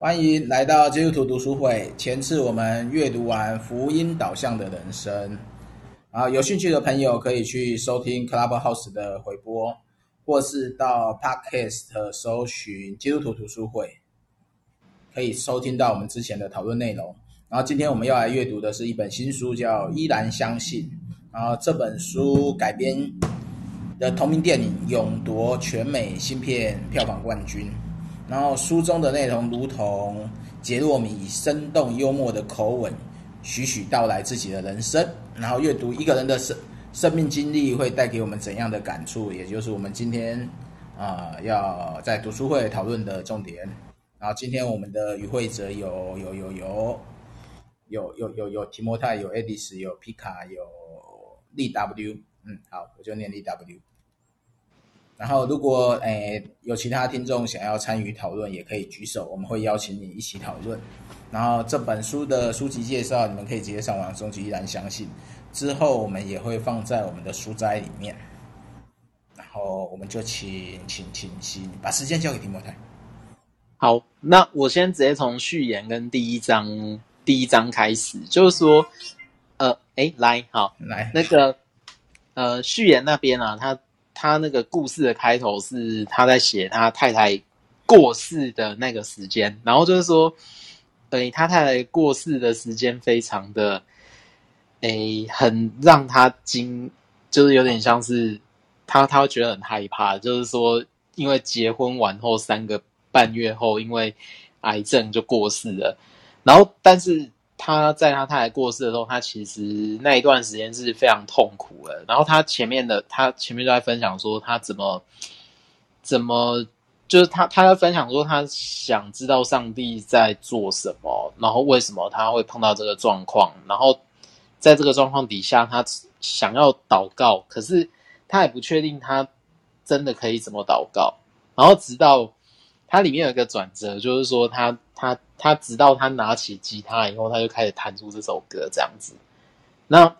欢迎来到基督徒读书会。前次我们阅读完福音导向的人生，啊，有兴趣的朋友可以去收听 Clubhouse 的回播，或是到 Podcast 搜寻基督徒读书会，可以收听到我们之前的讨论内容。然后今天我们要来阅读的是一本新书，叫《依然相信》。然后这本书改编的同名电影勇夺全美新片票房冠军。然后书中的内容如同杰洛米以生动幽默的口吻，徐徐道来自己的人生。然后阅读一个人的生生命经历会带给我们怎样的感触，也就是我们今天啊、要在读书会讨论的重点。然后今天我们的与会者有有有有有有有有提摩太，有艾迪斯有皮卡，有利 W。嗯，好，我就念利 W。然后，如果诶有其他听众想要参与讨论，也可以举手，我们会邀请你一起讨论。然后这本书的书籍介绍，你们可以直接上网搜集，依然相信。之后我们也会放在我们的书斋里面。然后我们就请请请请把时间交给提摩太。好，那我先直接从序言跟第一章第一章开始，就是说，呃，诶来，好，来那个呃序言那边啊，他。他那个故事的开头是他在写他太太过世的那个时间，然后就是说，诶，他太太过世的时间非常的，诶，很让他惊，就是有点像是他他会觉得很害怕，就是说，因为结婚完后三个半月后，因为癌症就过世了，然后但是。他在他太太过世的时候，他其实那一段时间是非常痛苦的。然后他前面的，他前面就在分享说，他怎么怎么，就是他他在分享说，他想知道上帝在做什么，然后为什么他会碰到这个状况，然后在这个状况底下，他想要祷告，可是他也不确定他真的可以怎么祷告。然后直到他里面有一个转折，就是说他他。他直到他拿起吉他以后，他就开始弹出这首歌这样子。那，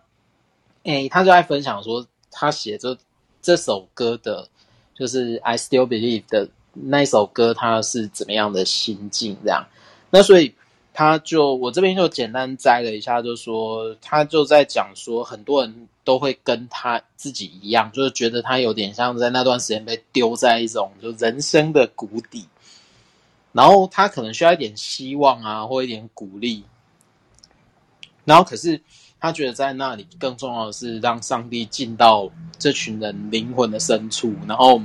诶，他就在分享说，他写这这首歌的，就是《I Still Believe》的那首歌，他是怎么样的心境这样。那所以他就我这边就简单摘了一下，就说他就在讲说，很多人都会跟他自己一样，就是觉得他有点像在那段时间被丢在一种就人生的谷底。然后他可能需要一点希望啊，或一点鼓励。然后可是他觉得在那里更重要的是让上帝进到这群人灵魂的深处，然后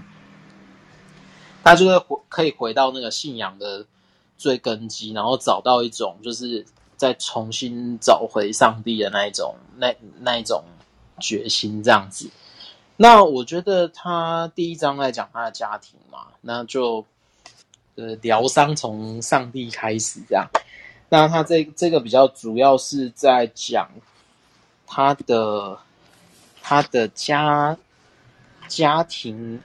他就会回可以回到那个信仰的最根基，然后找到一种就是再重新找回上帝的那一种那那一种决心这样子。那我觉得他第一章在讲他的家庭嘛，那就。呃，疗伤从上帝开始这样，那他这这个比较主要是在讲他的他的家家庭，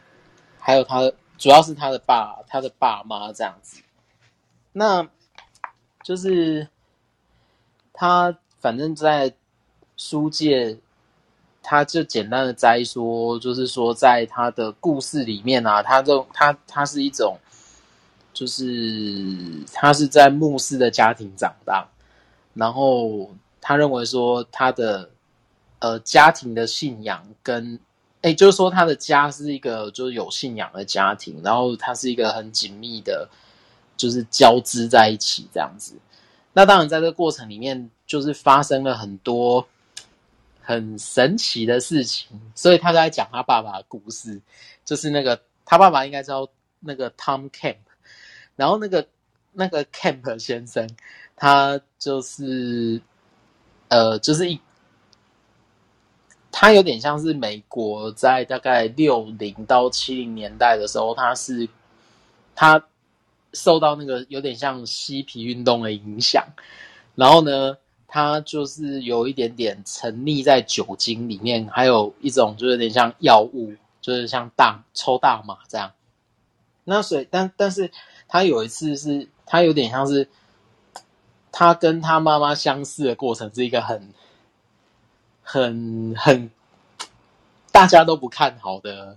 还有他主要是他的爸他的爸妈这样子，那就是他反正在书界，他就简单的摘说，就是说在他的故事里面啊，他就他他是一种。就是他是在牧师的家庭长大，然后他认为说他的呃家庭的信仰跟诶，就是说他的家是一个就是有信仰的家庭，然后他是一个很紧密的，就是交织在一起这样子。那当然在这个过程里面，就是发生了很多很神奇的事情，所以他在讲他爸爸的故事，就是那个他爸爸应该叫那个 Tom Camp。然后那个那个 Camp 先生，他就是呃，就是一，他有点像是美国在大概六零到七零年代的时候，他是他受到那个有点像嬉皮运动的影响，然后呢，他就是有一点点沉溺在酒精里面，还有一种就有点像药物，就是像大抽大麻这样。那所以，但但是。他有一次是，他有点像是，他跟他妈妈相似的过程是一个很、很、很大家都不看好的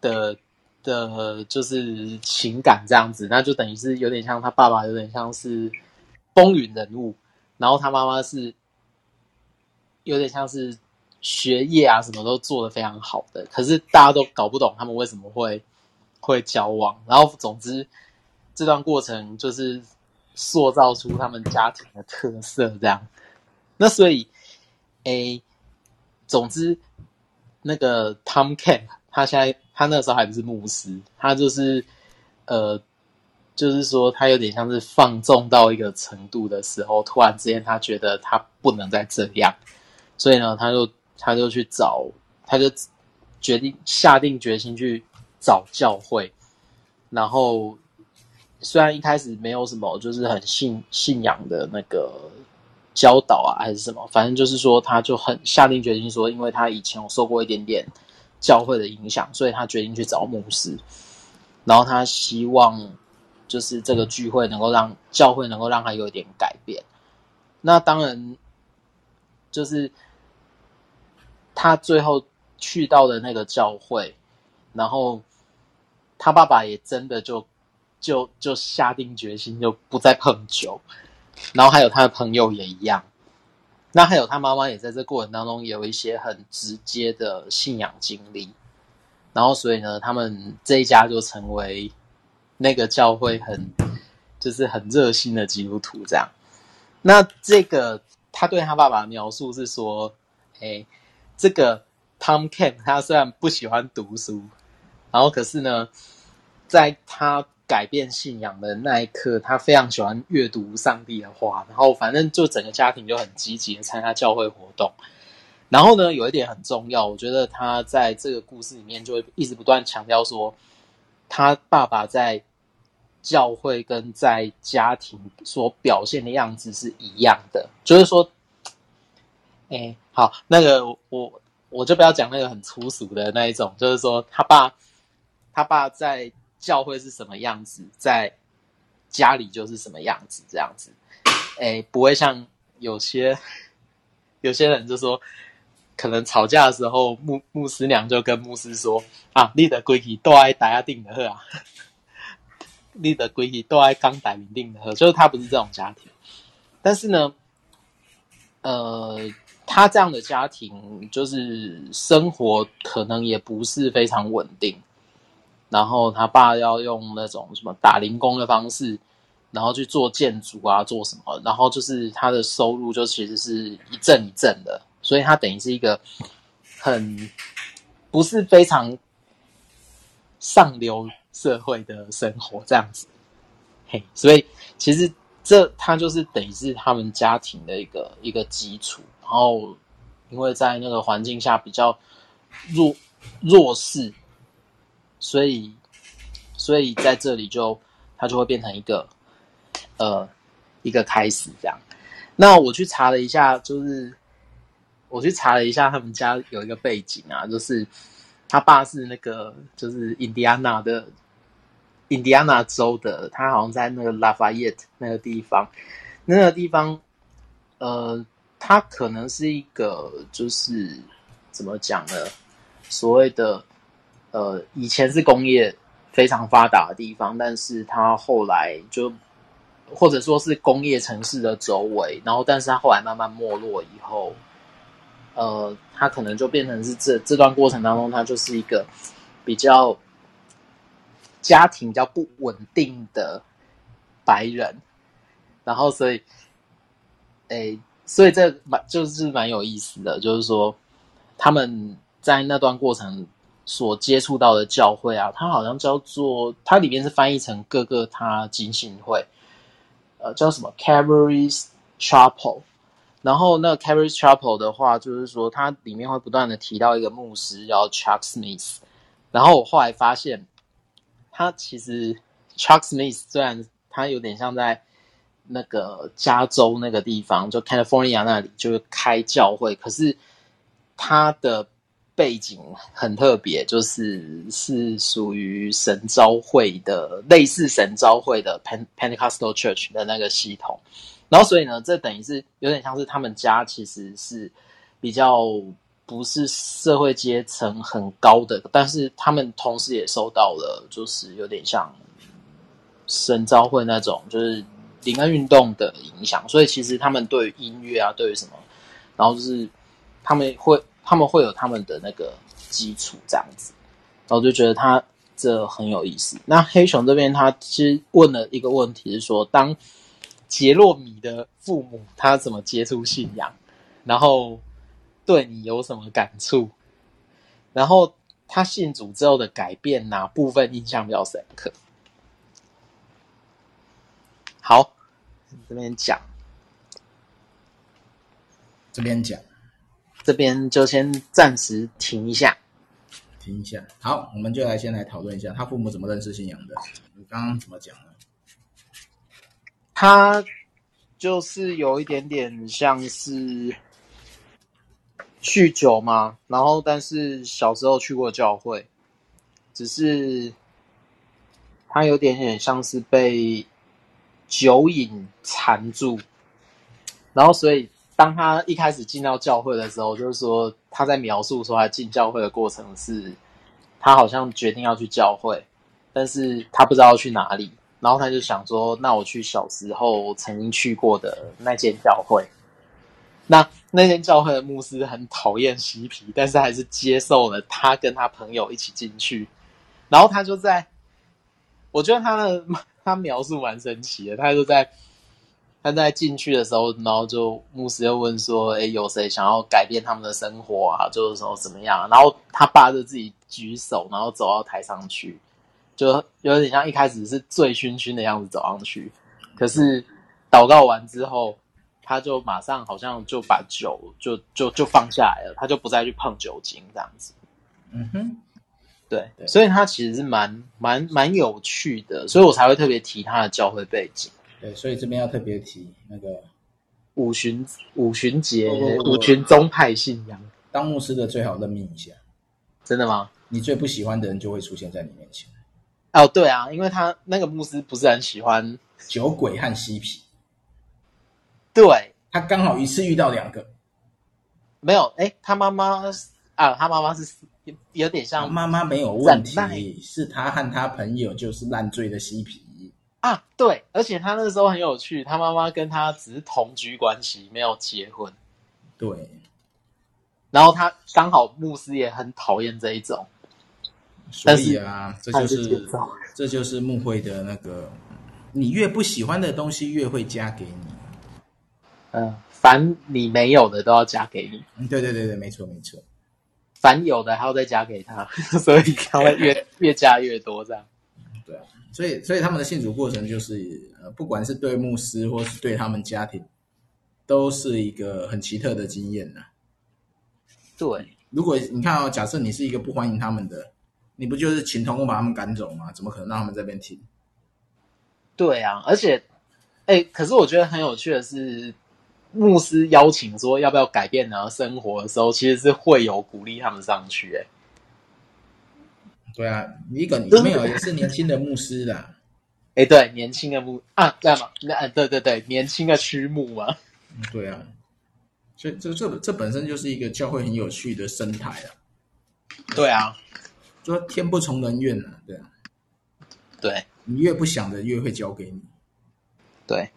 的的，就是情感这样子，那就等于是有点像他爸爸，有点像是风云人物，然后他妈妈是有点像是学业啊什么都做得非常好的，可是大家都搞不懂他们为什么会会交往，然后总之这段过程就是塑造出他们家庭的特色这样，那所以，诶，总之那个 Tom Camp，他现在。他那时候还不是牧师，他就是，呃，就是说他有点像是放纵到一个程度的时候，突然之间他觉得他不能再这样，所以呢，他就他就去找，他就决定下定决心去找教会，然后虽然一开始没有什么，就是很信信仰的那个教导啊，还是什么，反正就是说，他就很下定决心说，因为他以前有受过一点点。教会的影响，所以他决定去找牧师，然后他希望就是这个聚会能够让教会能够让他有一点改变。那当然，就是他最后去到的那个教会，然后他爸爸也真的就就就下定决心就不再碰酒，然后还有他的朋友也一样。那还有他妈妈也在这过程当中有一些很直接的信仰经历，然后所以呢，他们这一家就成为那个教会很就是很热心的基督徒这样。那这个他对他爸爸的描述是说，哎，这个 Tom Kemp 他虽然不喜欢读书，然后可是呢，在他。改变信仰的那一刻，他非常喜欢阅读上帝的话，然后反正就整个家庭就很积极的参加教会活动。然后呢，有一点很重要，我觉得他在这个故事里面就会一直不断强调说，他爸爸在教会跟在家庭所表现的样子是一样的，就是说，哎，好，那个我我就不要讲那个很粗俗的那一种，就是说他爸他爸在。教会是什么样子，在家里就是什么样子，这样子，哎，不会像有些有些人就说，可能吵架的时候，牧牧师娘就跟牧师说：“啊，你的规矩都爱大家定的喝啊，你的规矩都爱刚摆明定的喝。”就是他不是这种家庭，但是呢，呃，他这样的家庭就是生活可能也不是非常稳定。然后他爸要用那种什么打零工的方式，然后去做建筑啊，做什么？然后就是他的收入就其实是一阵一阵的，所以他等于是一个很不是非常上流社会的生活这样子。嘿，所以其实这他就是等于是他们家庭的一个一个基础。然后因为在那个环境下比较弱弱势。所以，所以在这里就它就会变成一个，呃，一个开始这样。那我去查了一下，就是我去查了一下他们家有一个背景啊，就是他爸是那个就是印第安纳的印第安纳州的，他好像在那个拉法叶特那个地方，那个地方，呃，他可能是一个就是怎么讲呢？所谓的。呃，以前是工业非常发达的地方，但是它后来就或者说是工业城市的周围，然后但是它后来慢慢没落以后，呃，它可能就变成是这这段过程当中，它就是一个比较家庭比较不稳定的白人，然后所以，诶，所以这蛮就是蛮有意思的，就是说他们在那段过程。所接触到的教会啊，它好像叫做，它里面是翻译成各个他浸信会，呃，叫什么 Calvary's Chapel。然后那 Calvary's Chapel 的话，就是说它里面会不断的提到一个牧师叫 Chuck Smith。然后我后来发现，他其实 Chuck Smith 虽然他有点像在那个加州那个地方，就 California 那里就是开教会，可是他的。背景很特别，就是是属于神召会的，类似神召会的 Pentecostal Church 的那个系统。然后，所以呢，这等于是有点像是他们家其实是比较不是社会阶层很高的，但是他们同时也受到了，就是有点像神召会那种，就是灵恩运动的影响。所以其实他们对于音乐啊，对于什么，然后就是他们会他们会有他们的那个基础这样子。然后就觉得他这很有意思。那黑熊这边他其实问了一个问题是说，当杰洛米的父母他怎么接触信仰，然后。对你有什么感触？然后他信主之后的改变，哪部分印象比较深刻？好，这边讲，这边讲，这边就先暂时停一下，停一下。好，我们就来先来讨论一下他父母怎么认识信仰的。你刚刚怎么讲呢？他就是有一点点像是。酗酒嘛，然后但是小时候去过教会，只是他有点点像是被酒瘾缠住，然后所以当他一开始进到教会的时候，就是说他在描述说他进教会的过程是，他好像决定要去教会，但是他不知道去哪里，然后他就想说，那我去小时候曾经去过的那间教会。那那间教会的牧师很讨厌嬉皮，但是还是接受了他跟他朋友一起进去。然后他就在，我觉得他的他描述蛮神奇的。他就在他在进去的时候，然后就牧师又问说：“哎，有谁想要改变他们的生活啊？就是说怎么样？”然后他爸就自己举手，然后走到台上去，就有点像一开始是醉醺醺的样子走上去。可是祷告完之后。他就马上好像就把酒就就就放下来了，他就不再去碰酒精这样子。嗯哼，对，对，所以他其实是蛮蛮蛮有趣的，所以我才会特别提他的教会背景。对，所以这边要特别提那个五旬五旬节五旬宗派信仰。当牧师的最好认命一下，真的吗？你最不喜欢的人就会出现在你面前。哦，对啊，因为他那个牧师不是很喜欢酒鬼和嬉皮。对，他刚好一次遇到两个，没有哎，他妈妈啊，他妈妈是有点像妈妈没有问题，是他和他朋友就是烂醉的嬉皮啊，对，而且他那个时候很有趣，他妈妈跟他只是同居关系，没有结婚，对，然后他刚好牧师也很讨厌这一种，所以啊，这就是这就是牧会的那个，你越不喜欢的东西越会加给你。嗯，凡你没有的都要加给你。嗯，对对对对，没错没错。凡有的还要再加给他，所以他会越 越加越多这样。所以所以他们的信主过程就是，呃，不管是对牧师或是对他们家庭，都是一个很奇特的经验呐。对，如果你看哦，假设你是一个不欢迎他们的，你不就是请同工把他们赶走吗？怎么可能让他们这边听？对啊，而且，哎，可是我觉得很有趣的是。牧师邀请说要不要改变然后生活的时候，其实是会有鼓励他们上去。哎，对啊，一个没有也是年轻的牧师啦。哎，对，年轻的牧啊，这样嘛，那对对对，年轻的曲牧嘛。对啊，所以这这这本身就是一个教会很有趣的生态啊。对啊，说天不从人愿啊，对啊，对，你越不想的越会交给你。对。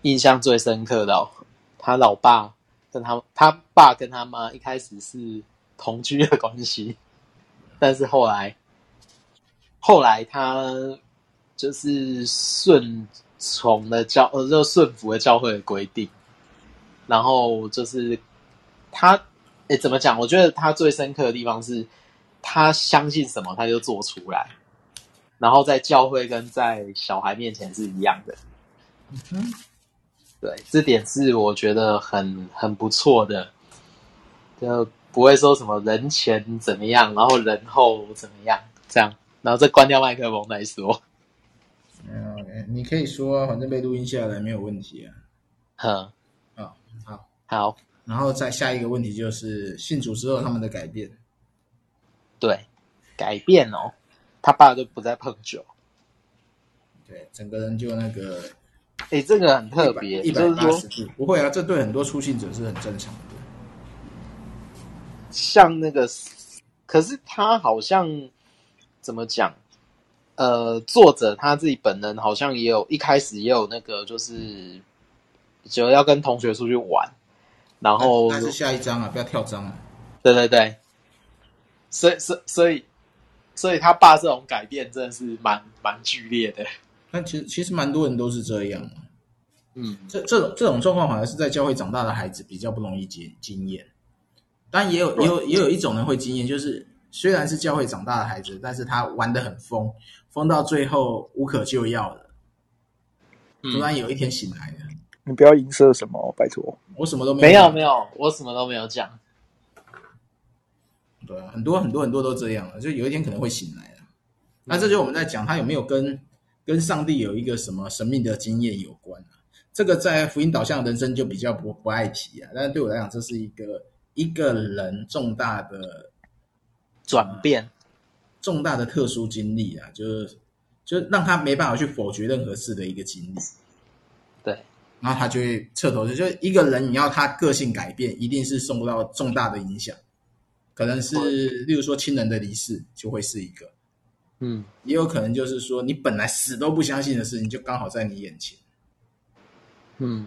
印象最深刻的，他老爸跟他他爸跟他妈一开始是同居的关系，但是后来后来他就是顺从的教呃，就顺服了教会的规定，然后就是他诶怎么讲？我觉得他最深刻的地方是他相信什么他就做出来，然后在教会跟在小孩面前是一样的。嗯哼对，这点是我觉得很很不错的，就不会说什么人前怎么样，然后人后怎么样这样，然后再关掉麦克风再说。嗯，你可以说，反正被录音下来没有问题啊。哼，哦，好，好，然后再下一个问题就是信主之后他们的改变。对，改变哦，他爸就不再碰酒。对，整个人就那个。哎，这个很特别，一百八十度不会啊，这对很多初信者是很正常的。像那个，可是他好像怎么讲？呃，作者他自己本人好像也有一开始也有那个，就是就要跟同学出去玩，然后还是下一章啊，不要跳章啊。对对对，所以所所以所以他爸这种改变真的是蛮蛮剧烈的。但其实其实蛮多人都是这样。嗯，这这种这种状况反而是在教会长大的孩子比较不容易经经验。但也有也有也有一种人会经验，就是虽然是教会长大的孩子，但是他玩的很疯，疯到最后无可救药了。突然有一天醒来了。你不要影射什么，拜托。我什么都没有没有，我什么都没有讲。对啊，很多很多很多都这样了，就有一天可能会醒来了。那这就我们在讲他有没有跟跟上帝有一个什么神秘的经验有关啊？这个在福音导向人生就比较不不爱提啊。但是对我来讲，这是一个一个人重大的转变，重大的特殊经历啊，就是就让他没办法去否决任何事的一个经历。对，然后他就会彻头就一个人，你要他个性改变，一定是受到重大的影响。可能是，例如说亲人的离世，就会是一个，嗯，也有可能就是说你本来死都不相信的事情，就刚好在你眼前，嗯，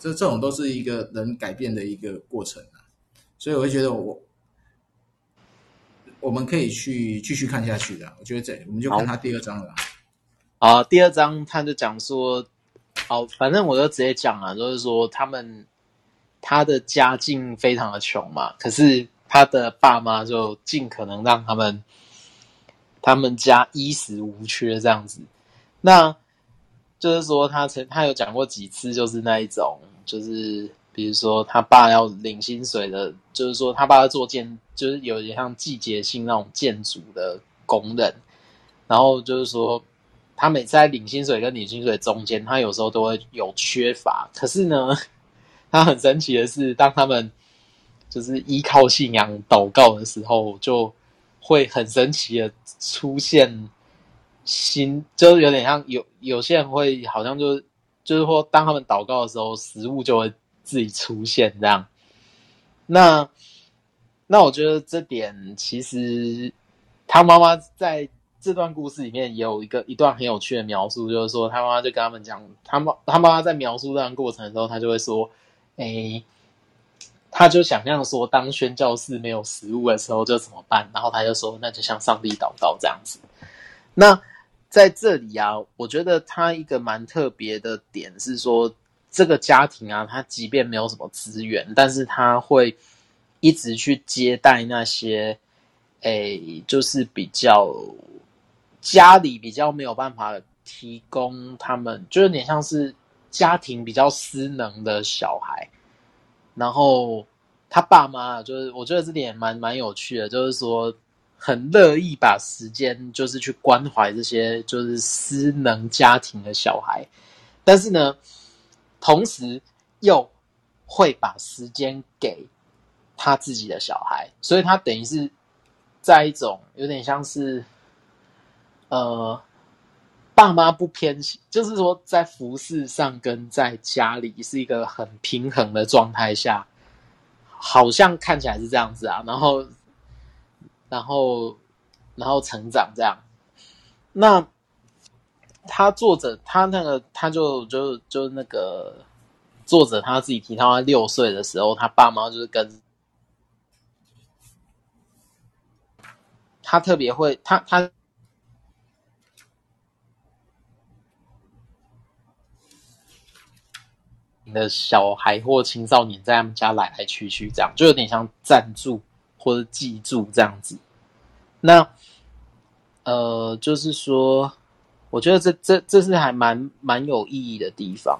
这这种都是一个人改变的一个过程啊，所以我会觉得我我们可以去继续看下去的，我觉得这我们就看他第二章了。啊，第二章他就讲说，好，反正我就直接讲了，就是说他们他的家境非常的穷嘛，可是。他的爸妈就尽可能让他们，他们家衣食无缺这样子。那就是说，他曾他有讲过几次，就是那一种，就是比如说他爸要领薪水的，就是说他爸要做建，就是有点像季节性那种建筑的工人。然后就是说，他每次在领薪水跟领薪水中间，他有时候都会有缺乏。可是呢，他很神奇的是，当他们就是依靠信仰祷告的时候，就会很神奇的出现新，就是有点像有有些人会好像就是就是说，当他们祷告的时候，食物就会自己出现这样。那那我觉得这点其实他妈妈在这段故事里面也有一个一段很有趣的描述，就是说他妈妈就跟他们讲，他妈他妈妈在描述这段过程的时候，他就会说，诶。他就想象说，当宣教士没有食物的时候，就怎么办？然后他就说，那就像上帝祷告这样子。那在这里啊，我觉得他一个蛮特别的点是说，这个家庭啊，他即便没有什么资源，但是他会一直去接待那些，诶，就是比较家里比较没有办法提供他们，就有点像是家庭比较失能的小孩。然后他爸妈就是，我觉得这点蛮蛮有趣的，就是说很乐意把时间就是去关怀这些就是失能家庭的小孩，但是呢，同时又会把时间给他自己的小孩，所以他等于是在一种有点像是呃。爸妈不偏心，就是说在服饰上跟在家里是一个很平衡的状态下，好像看起来是这样子啊。然后，然后，然后成长这样。那他作者他那个他就就就那个作者他自己提到，他六岁的时候，他爸妈就是跟他特别会他他。的小孩或青少年在他们家来来去去，这样就有点像暂住或者寄住这样子。那呃，就是说，我觉得这这这是还蛮蛮有意义的地方。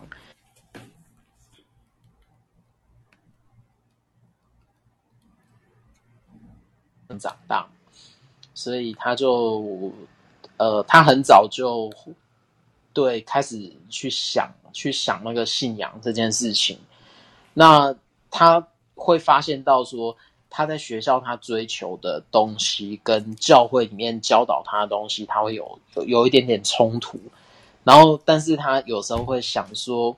长大，所以他就呃，他很早就对开始去想。去想那个信仰这件事情，那他会发现到说，他在学校他追求的东西跟教会里面教导他的东西，他会有有有一点点冲突。然后，但是他有时候会想说，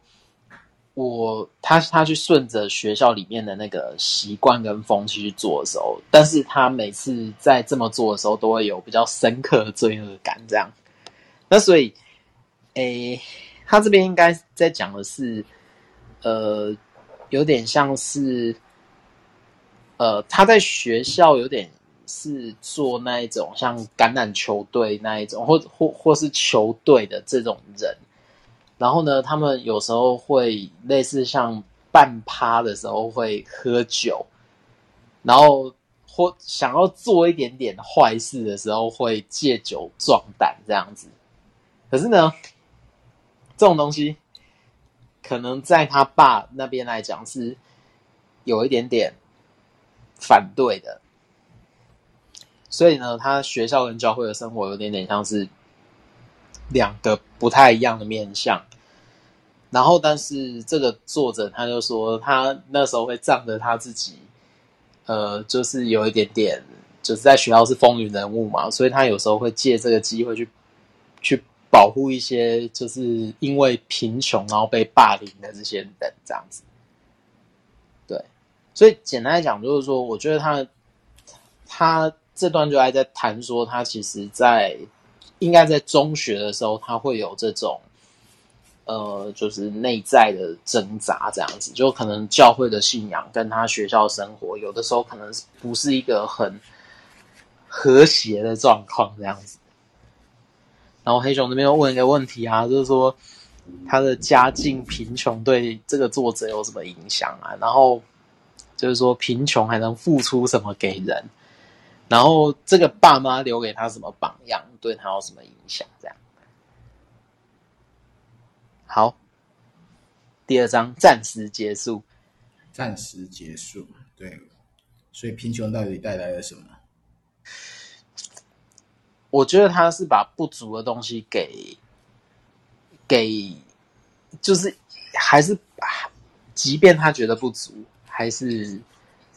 我他他去顺着学校里面的那个习惯跟风气去做的时候，但是他每次在这么做的时候，都会有比较深刻的罪恶感。这样，那所以，诶，他这边应该在讲的是，呃，有点像是，呃，他在学校有点是做那一种像橄榄球队那一种，或或或是球队的这种人。然后呢，他们有时候会类似像半趴的时候会喝酒，然后或想要做一点点坏事的时候会借酒壮胆这样子。可是呢，这种东西可能在他爸那边来讲是有一点点反对的，所以呢，他学校跟教会的生活有点点像是。两个不太一样的面向，然后，但是这个作者他就说，他那时候会仗着他自己，呃，就是有一点点，就是在学校是风云人物嘛，所以他有时候会借这个机会去去保护一些，就是因为贫穷然后被霸凌的这些人，这样子。所以简单来讲，就是说，我觉得他他这段就还在谈说，他其实，在。应该在中学的时候，他会有这种，呃，就是内在的挣扎，这样子，就可能教会的信仰跟他学校生活，有的时候可能不是一个很和谐的状况，这样子。然后黑熊这边又问一个问题啊，就是说他的家境贫穷对这个作者有什么影响啊？然后就是说贫穷还能付出什么给人？然后这个爸妈留给他什么榜样，对他有什么影响？这样。好，第二章暂时结束。暂时结束，对。所以贫穷到底带来了什么？我觉得他是把不足的东西给给，就是还是即便他觉得不足，还是。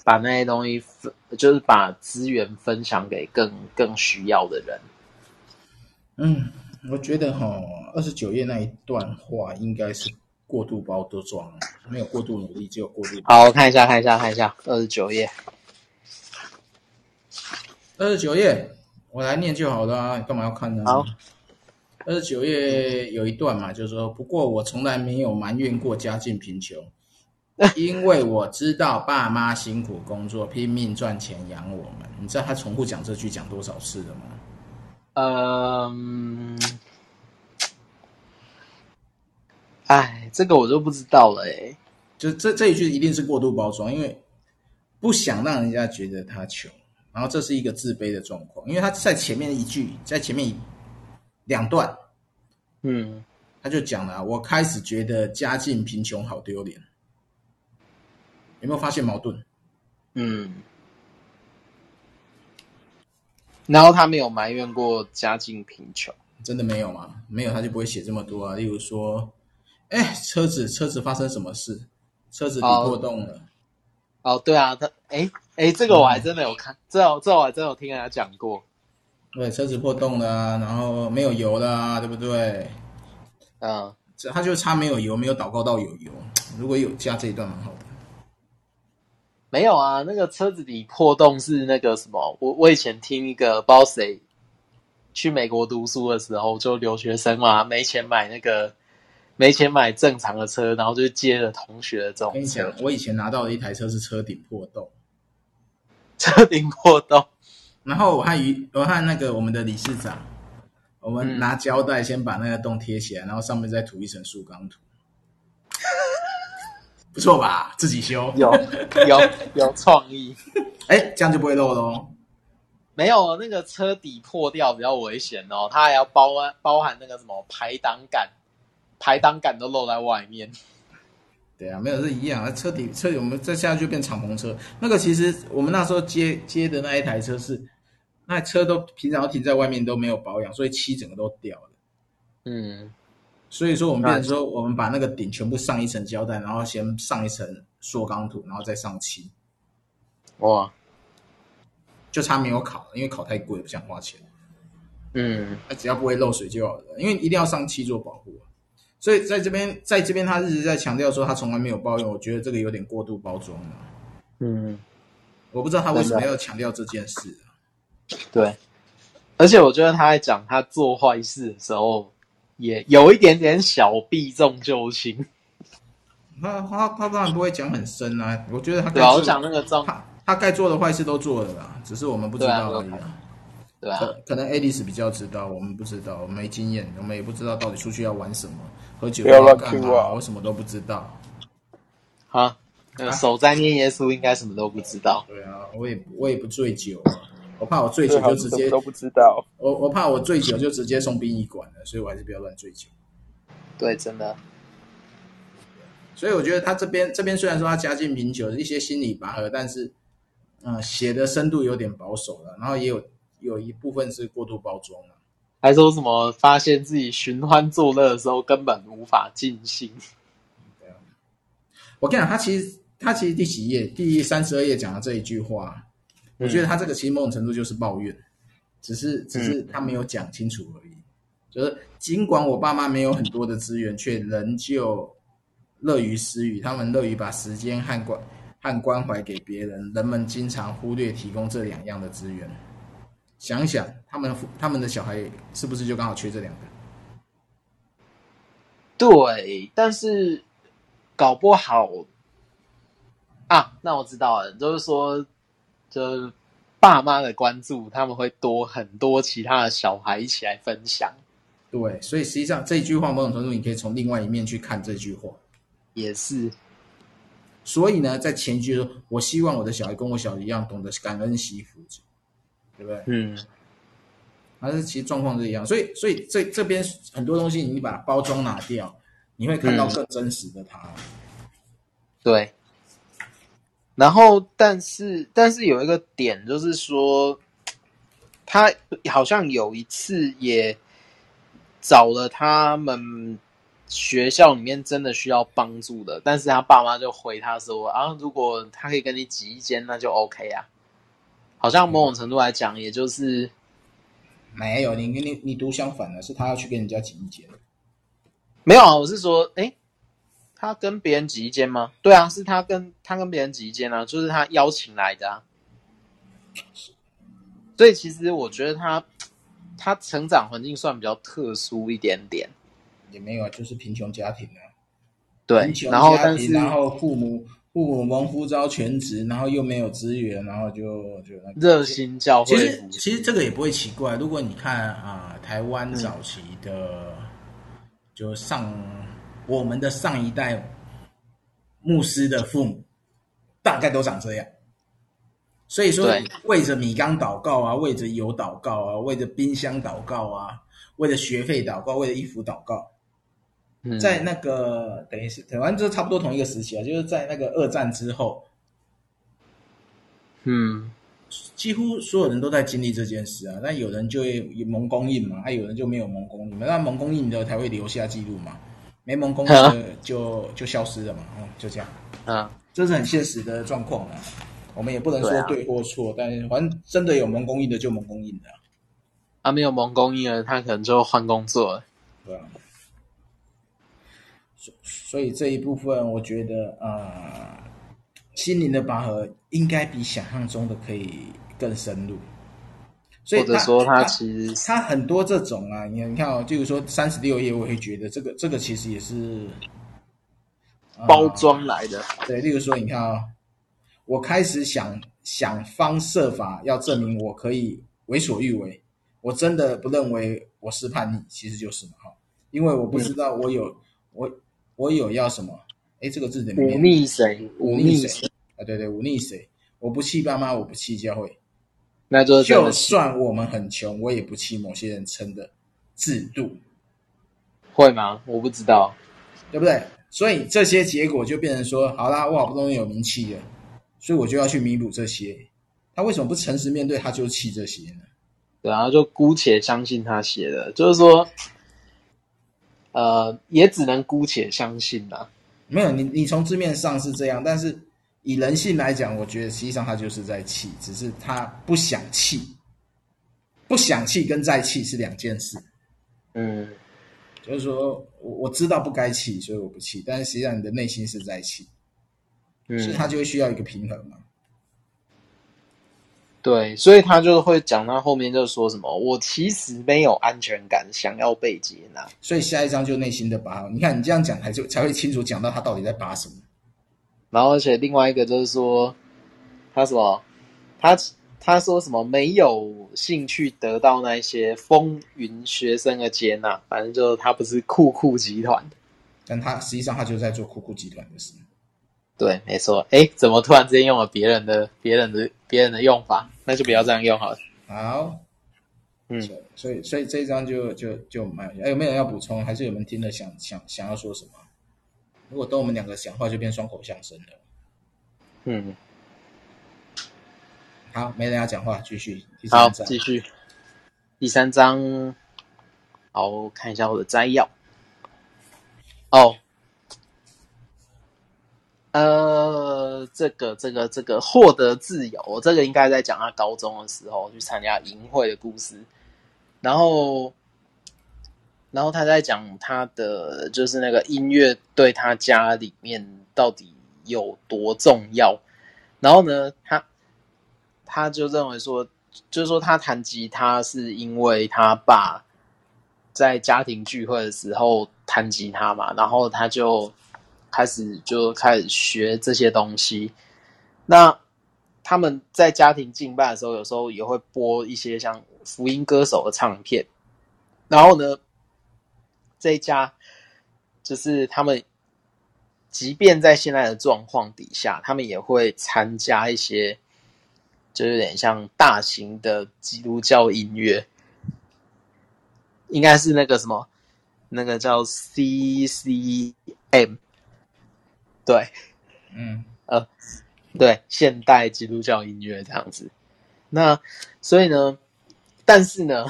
把那些东西分，就是把资源分享给更更需要的人。嗯，我觉得哈，二十九页那一段话应该是过度包装，没有过度努力，只有过度。好，我看一下，看一下，看一下二十九页。二十九页，我来念就好了啊，你干嘛要看呢？好，二十九页有一段嘛，就是说，不过我从来没有埋怨过家境贫穷。因为我知道爸妈辛苦工作，拼命赚钱养我们。你知道他重复讲这句讲多少次了吗？嗯，哎，这个我就不知道了哎。就这这一句一定是过度包装，因为不想让人家觉得他穷，然后这是一个自卑的状况。因为他在前面一句，在前面两段，嗯，他就讲了，我开始觉得家境贫穷好丢脸。有没有发现矛盾？嗯，然后他没有埋怨过家境贫穷，真的没有吗？没有，他就不会写这么多啊。例如说，哎，车子车子发生什么事？车子底破洞了。哦，哦对啊，他哎哎，这个我还真的有看，嗯、这这我还真有听人家讲过。对，车子破洞了啊，然后没有油了啊，对不对？嗯，这他就差没有油，没有祷告到有油。如果有加这一段，蛮好的。没有啊，那个车子里破洞是那个什么？我我以前听一个不知道谁去美国读书的时候，就留学生嘛，没钱买那个没钱买正常的车，然后就接了同学的这种。我跟你讲，我以前拿到的一台车是车顶破洞，车顶破洞，然后我和于我和那个我们的理事长，我们拿胶带先把那个洞贴起来，然后上面再涂一层塑钢土。不错吧？自己修有有有创意，哎，这样就不会漏喽。没有那个车底破掉比较危险哦，它还要包包含那个什么排挡杆，排挡杆都露在外面。对啊，没有是一样啊。车底车底，我们这下就变敞篷车。那个其实我们那时候接接的那一台车是，那车都平常都停在外面都没有保养，所以漆整个都掉了。嗯。所以说，我们变成说，我们把那个顶全部上一层胶带，然后先上一层塑钢土，然后再上漆。哇！就差没有烤，因为烤太贵，不想花钱。嗯，那只要不会漏水就好了，因为一定要上漆做保护。所以在这边，在这边他一直在强调说他从来没有抱怨，我觉得这个有点过度包装了。嗯，我不知道他为什么要强调这件事。对，而且我觉得他在讲他做坏事的时候，也有一点点小避重就轻。他他他当然不会讲很深啊，我觉得他对啊，我讲那个重，他他该做的坏事都做了啦，只是我们不知道而已。对啊，可可能 Alice 比较知道，我们不知道，我们没经验，我们也不知道到底出去要玩什么，喝酒要干嘛，我什么都不知道。好，那守斋念耶稣应该什么都不知道。对啊，我也我也不醉酒啊，我怕我醉酒就直接都不知道。我我怕我醉酒就直接送殡仪馆了，所以我还是不要乱醉酒。对，真的。所以我觉得他这边这边虽然说他家境贫穷，一些心理拔河，但是，嗯，写的深度有点保守了，然后也有有一部分是过度包装了，还说什么发现自己寻欢作乐的时候根本无法尽兴。对啊，我跟你讲，他其实他其实第几页？第三十二页讲的这一句话，我觉得他这个其实某种程度就是抱怨，只是只是他没有讲清楚而已。就是尽管我爸妈没有很多的资源，却仍旧。乐于施予，他们乐于把时间和关和关怀给别人。人们经常忽略提供这两样的资源。想想他们他们的小孩是不是就刚好缺这两个？对，但是搞不好啊，那我知道了，就是说，就是爸妈的关注，他们会多很多其他的小孩一起来分享。对，所以实际上这句话某种程度，你可以从另外一面去看这句话。也是，所以呢，在前一句说，我希望我的小孩跟我小孩一样，懂得感恩惜福，对不对？嗯，还是其实状况是一样，所以，所以这这边很多东西，你把包装拿掉，你会看到更真实的他。嗯、对。然后，但是，但是有一个点，就是说，他好像有一次也找了他们。学校里面真的需要帮助的，但是他爸妈就回他说：“啊，如果他可以跟你挤一间，那就 OK 啊。”好像某种程度来讲，也就是、嗯、没有你你你读相反的，是他要去跟人家挤一间。没有啊，我是说，诶，他跟别人挤一间吗？对啊，是他跟他跟别人挤一间啊，就是他邀请来的啊。所以其实我觉得他他成长环境算比较特殊一点点。也没有啊，就是贫穷家庭啊。对，然后但是然后父母父母蒙夫招全职，然后又没有资源，然后就就那个热心教会。其实其实这个也不会奇怪，如果你看啊、呃，台湾早期的，嗯、就上我们的上一代牧师的父母，大概都长这样。所以说，为着米缸祷告啊，为着油祷告啊，为着冰箱祷告啊，为了学费祷告，为了衣服祷告。在那个等于是台湾，就差不多同一个时期啊，就是在那个二战之后，嗯，几乎所有人都在经历这件事啊。那有人就有蒙公印嘛，还有人就没有蒙公印嘛。那蒙公印的才会留下记录嘛，没蒙公印的就就消失了嘛。嗯，就这样。啊，这是很现实的状况啊。我们也不能说对或错，但是反正真的有蒙公印的就蒙公印的。啊，没有蒙公印的，他可能就换工作了。对啊。所以这一部分，我觉得啊、呃，心灵的拔河应该比想象中的可以更深入。所以或者说，他其实他，他很多这种啊，你看，你看哦，就是说三十六页，我会觉得这个这个其实也是、呃、包装来的。对，例如说，你看啊、哦，我开始想想方设法要证明我可以为所欲为，我真的不认为我是叛逆，其实就是嘛哈，因为我不知道我有、嗯、我。我有要什么？哎，这个字怎么念？忤逆谁？忤逆谁？啊，对对，忤逆谁？我不气爸妈，我不气教会。那就就算我们很穷，我也不弃某些人称的制度。会吗？我不知道，对不对？所以这些结果就变成说，好啦，我好不容易有名气了，所以我就要去弥补这些。他为什么不诚实面对？他就弃这些呢？对啊，就姑且相信他写的，就是说。呃，也只能姑且相信啦。没有你，你从字面上是这样，但是以人性来讲，我觉得实际上他就是在气，只是他不想气，不想气跟在气是两件事。嗯，就是说我我知道不该气，所以我不气，但是实际上你的内心是在气，嗯，所以他就会需要一个平衡嘛。对，所以他就会讲到后面就说什么，我其实没有安全感，想要被接纳。所以下一章就内心的拔。你看你这样讲，才就才会清楚讲到他到底在拔什么。然后而且另外一个就是说，他什么，他他说什么没有兴趣得到那些风云学生的接纳，反正就他不是酷酷集团，但他实际上他就在做酷酷集团的事。对，没错。哎，怎么突然之间用了别人的、别人的、别人的用法？那就不要这样用好了。好，嗯，所以，所以这一章就就就蛮有。哎，有没有人要补充？还是有人听了想想想要说什么？如果等我们两个讲话，就变双口相声了。嗯，好，没人要讲话，继续。好，继续。第三章，好，看一下我的摘要。哦。呃，这个、这个、这个获得自由，这个应该在讲他高中的时候去参加营会的故事。然后，然后他在讲他的就是那个音乐对他家里面到底有多重要。然后呢，他他就认为说，就是说他弹吉他是因为他爸在家庭聚会的时候弹吉他嘛，然后他就。开始就开始学这些东西。那他们在家庭敬拜的时候，有时候也会播一些像福音歌手的唱片。然后呢，这一家就是他们，即便在现在的状况底下，他们也会参加一些，就有点像大型的基督教音乐，应该是那个什么，那个叫 CCM。对，嗯，呃，对，现代基督教音乐这样子。那所以呢，但是呢，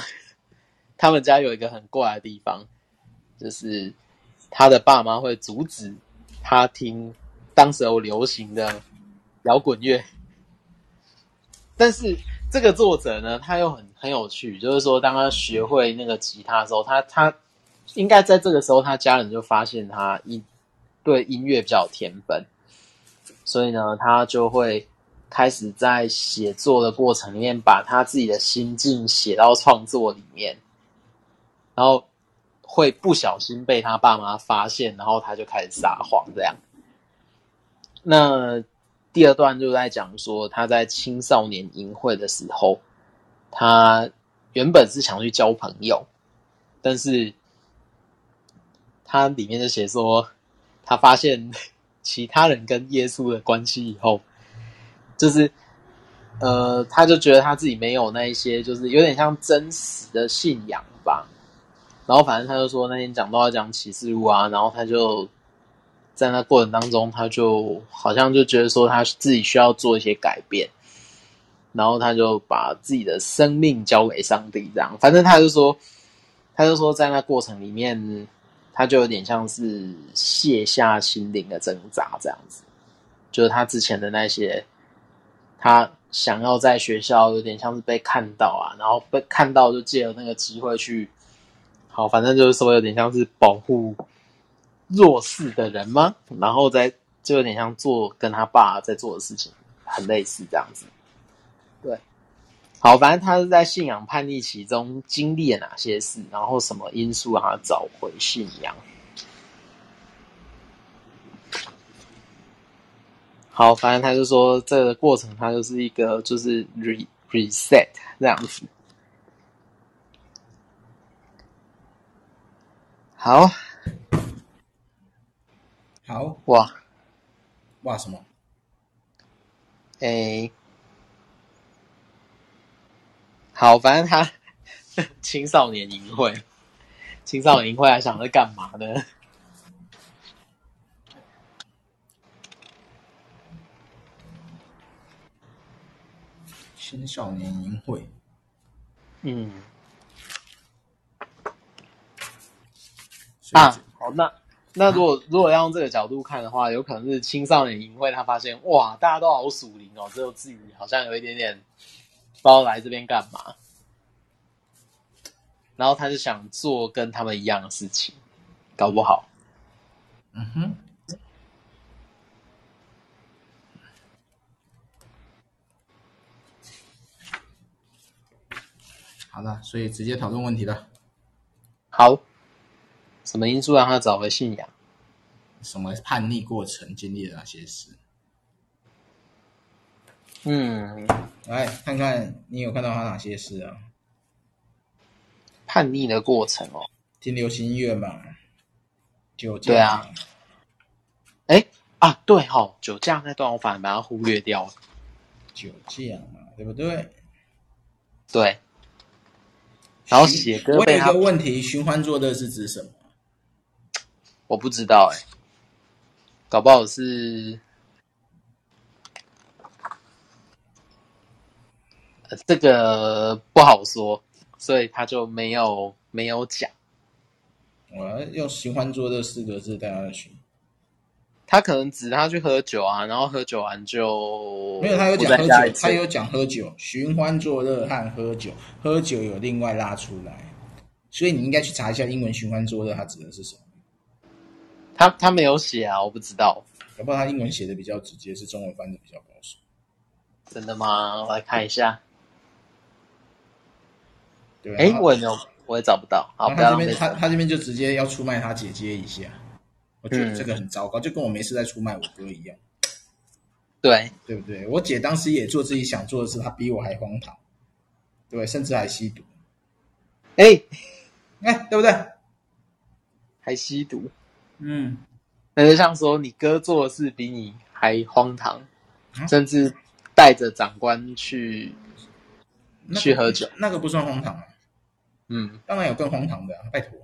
他们家有一个很怪的地方，就是他的爸妈会阻止他听当时候流行的摇滚乐。但是这个作者呢，他又很很有趣，就是说，当他学会那个吉他的时候，他他应该在这个时候，他家人就发现他一。对音乐比较有天分，所以呢，他就会开始在写作的过程里面，把他自己的心境写到创作里面，然后会不小心被他爸妈发现，然后他就开始撒谎这样。那第二段就在讲说，他在青少年淫会的时候，他原本是想去交朋友，但是他里面就写说。他发现 其他人跟耶稣的关系以后，就是，呃，他就觉得他自己没有那一些，就是有点像真实的信仰吧。然后反正他就说那天讲到要讲启示录啊，然后他就在那过程当中，他就好像就觉得说他自己需要做一些改变，然后他就把自己的生命交给上帝，这样。反正他就说，他就说在那过程里面。他就有点像是卸下心灵的挣扎这样子，就是他之前的那些，他想要在学校有点像是被看到啊，然后被看到就借了那个机会去，好，反正就是说有点像是保护弱势的人吗？然后再就有点像做跟他爸在做的事情很类似这样子，对。好，反正他是在信仰叛逆期中经历了哪些事，然后什么因素让他找回信仰。好，反正他就说这个过程，他就是一个就是 re reset 这样子。好，好哇哇什么？诶。好，反正他青少年淫秽，青少年淫会还想着干嘛呢？青少年淫秽，嗯，啊，好，那那如果如果要用这个角度看的话，有可能是青少年淫秽，他发现哇，大家都好属灵哦，只有自己好像有一点点。不知道来这边干嘛，然后他就想做跟他们一样的事情，搞不好。嗯哼。好了，所以直接讨论问题了。好，什么因素让他找回信仰？什么叛逆过程经历了哪些事？嗯，来看看你有看到他哪些事啊？叛逆的过程哦，听流行音乐嘛，酒驾。对啊。哎啊，对哦，酒驾那段我反而把它忽略掉了。酒驾嘛，对不对？对。然后写歌，我有一个问题：寻欢作乐是指什么？我不知道哎、欸，搞不好是，呃，这个不好说，所以他就没有没有讲。我要用“寻欢做”这”四个字带他的寻。他可能指他去喝酒啊，然后喝酒完就没有，他有讲喝酒，他有讲喝酒，寻欢作乐和喝酒，喝酒有另外拉出来，所以你应该去查一下英文“寻欢作乐”它指的是什么。他他没有写啊，我不知道，要不然他英文写的比较直接，是中文翻的比较保守。真的吗？我来看一下。对，哎，我也没有，我也找不到。好，他这边他他这边就直接要出卖他姐姐一下。我觉得这个很糟糕，嗯、就跟我没事在出卖我哥一样。对，对不对？我姐当时也做自己想做的事，她比我还荒唐，对，甚至还吸毒。哎，哎，对不对？还吸毒？嗯，那就像说你哥做的事比你还荒唐，嗯、甚至带着长官去、那个、去喝酒，那个不算荒唐啊。嗯，当然有更荒唐的、啊，拜托。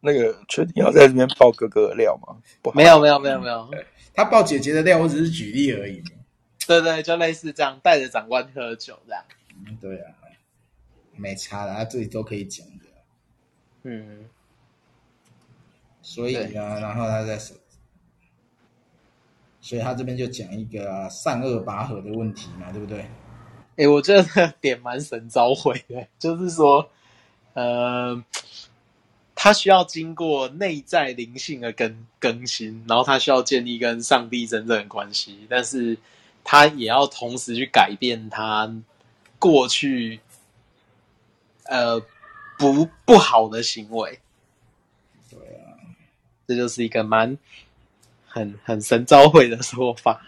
那个确定要在这边爆哥哥的料吗？不，没有没有没有没有，他爆姐姐的料，我只是举例而已。对对，就类似这样，带着长官喝酒这样。嗯，对啊，没差的，他自己都可以讲的。嗯，所以啊，然后他在说，所以他这边就讲一个、啊、善恶拔河的问题嘛，对不对？诶，我觉得这个点蛮神召回的，就是说，呃。他需要经过内在灵性的更更新，然后他需要建立跟上帝真正的关系，但是他也要同时去改变他过去呃不不好的行为。这就是一个蛮很很神召会的说法。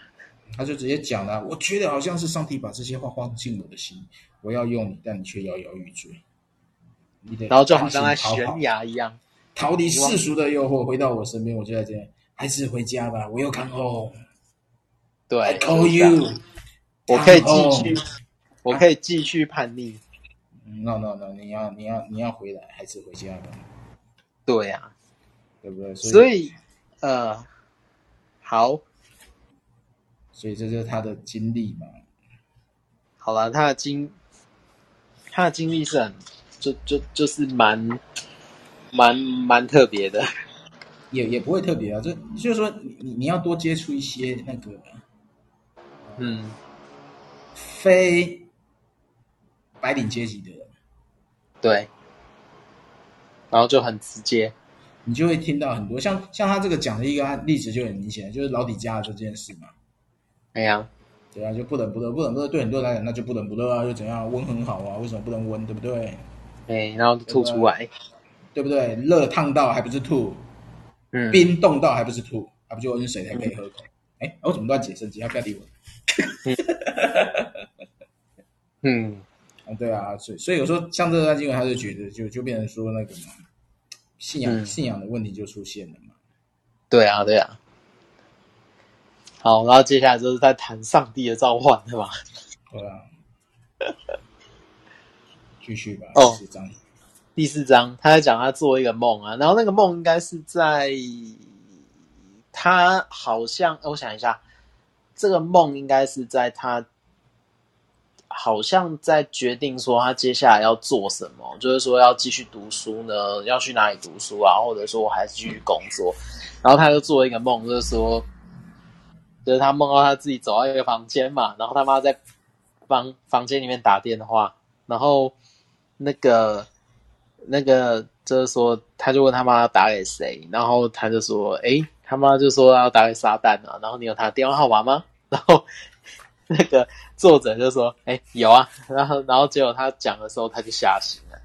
他就直接讲了，我觉得好像是上帝把这些话放进我的心，我要用你，但你却摇摇欲坠。然后就好像在悬崖一样，逃离世俗的诱惑，回到我身边。我就在这边，还是回家吧。我又 come home。对，I call you，我可以继续，我可以继续叛逆。No no no，你要你要你要回来，还是回家吧。对呀，对不对？所以呃，好，所以这就是他的经历嘛。好了，他的经，他的经历是很。就就就是蛮蛮蛮特别的，也也不会特别啊，就就是说你你要多接触一些那个，嗯，非白领阶级的人，对，然后就很直接，你就会听到很多像像他这个讲的一个例子就很明显，就是老底家的这件事嘛，哎呀，对啊，就不冷不热，不冷不热对很多人来讲那就不冷不热啊，又怎样温很好啊，为什么不能温，对不对？哎，然后吐出来，对不对？热烫到还不是吐，嗯，冰冻到还不是吐，还不就温水才可以喝口？哎、嗯，我怎么乱解释？你要不要理我？嗯，啊，对啊，所以所以有时候像这段经文，他就觉得就就变成说那个嘛，信仰、嗯、信仰的问题就出现了嘛。对啊，对啊。好，然后接下来就是在谈上帝的召唤，对吧？对啊。继续吧。哦，第四章，第四章，他在讲他做一个梦啊，然后那个梦应该是在他好像，我想一下，这个梦应该是在他好像在决定说他接下来要做什么，就是说要继续读书呢，要去哪里读书啊，或者说我还是继续工作，然后他就做一个梦，就是说，就是他梦到他自己走到一个房间嘛，然后他妈在房房间里面打电话，然后。那个那个就是说，他就问他妈打给谁，然后他就说，哎，他妈就说要打给撒旦啊，然后你有他电话号码吗？然后 那个作者就说，哎，有啊，然后然后结果他讲的时候，他就吓醒了。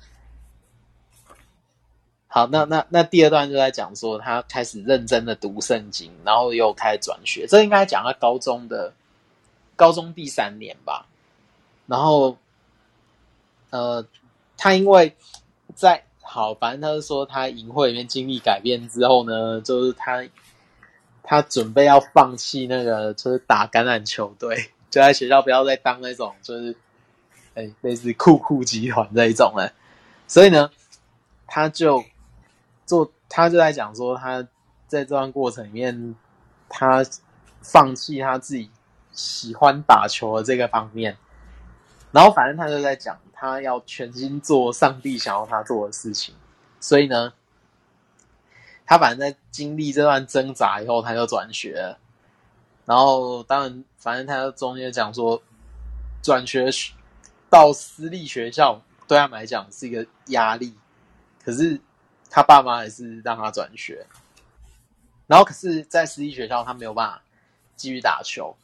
好，那那那第二段就在讲说，他开始认真的读圣经，然后又开始转学。这应该讲他高中的高中第三年吧。然后，呃，他因为在好，反正他是说他淫秽里面经历改变之后呢，就是他他准备要放弃那个，就是打橄榄球队，就在学校不要再当那种就是哎类似酷酷集团这一种了。所以呢，他就。做他就在讲说，他在这段过程里面，他放弃他自己喜欢打球的这个方面，然后反正他就在讲，他要全心做上帝想要他做的事情。所以呢，他反正在经历这段挣扎以后，他就转学了。然后当然，反正他中间讲说，转学到私立学校对他们来讲是一个压力，可是。他爸妈还是让他转学，然后可是，在私立学校他没有办法继续打球，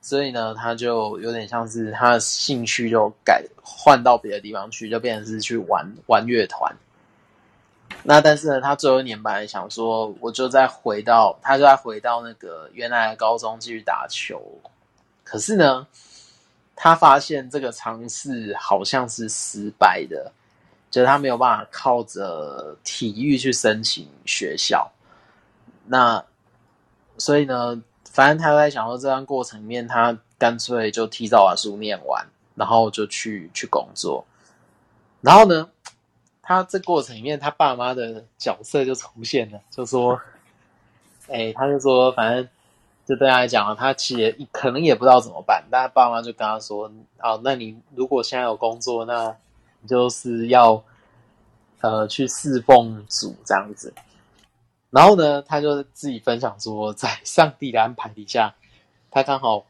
所以呢，他就有点像是他的兴趣就改换到别的地方去，就变成是去玩玩乐团。那但是呢，他最后一年本来想说，我就再回到，他就再回到那个原来的高中继续打球。可是呢，他发现这个尝试好像是失败的。就是他没有办法靠着体育去申请学校，那所以呢，反正他在想说这段过程里面，他干脆就提早把书念完，然后就去去工作。然后呢，他这过程里面，他爸妈的角色就出现了，就说：“哎，他就说，反正就对他来讲，他其实可能也不知道怎么办。但他爸妈就跟他说：‘哦，那你如果现在有工作，那你……’”就是要，呃，去侍奉主这样子，然后呢，他就自己分享说，在上帝的安排底下，他刚好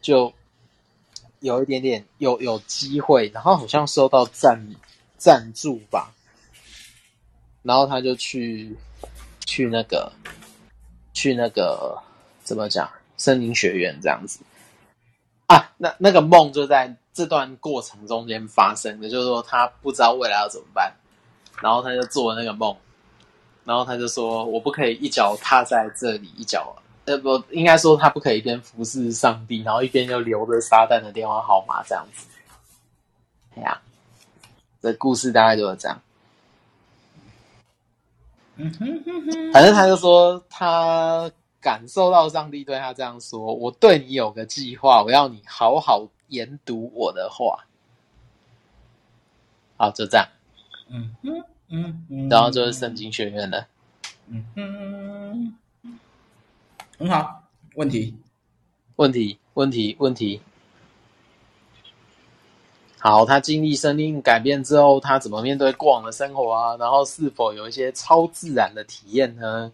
就有一点点有有机会，然后好像收到赞赞助吧，然后他就去去那个去那个怎么讲，森林学院这样子啊，那那个梦就在。这段过程中间发生的，就是说他不知道未来要怎么办，然后他就做了那个梦，然后他就说：“我不可以一脚踏在这里，一脚……呃，不应该说他不可以一边服侍上帝，然后一边又留着撒旦的电话号码这样子。”哎呀，这故事大概就是这样。嗯哼哼哼，反正他就说他感受到上帝对他这样说：“我对你有个计划，我要你好好。”研读我的话，好，就这样。嗯嗯嗯嗯，然后就是圣经学院了。嗯嗯，很好。问题，问题，问题，问题。好，他经历生命改变之后，他怎么面对过往的生活啊？然后是否有一些超自然的体验呢？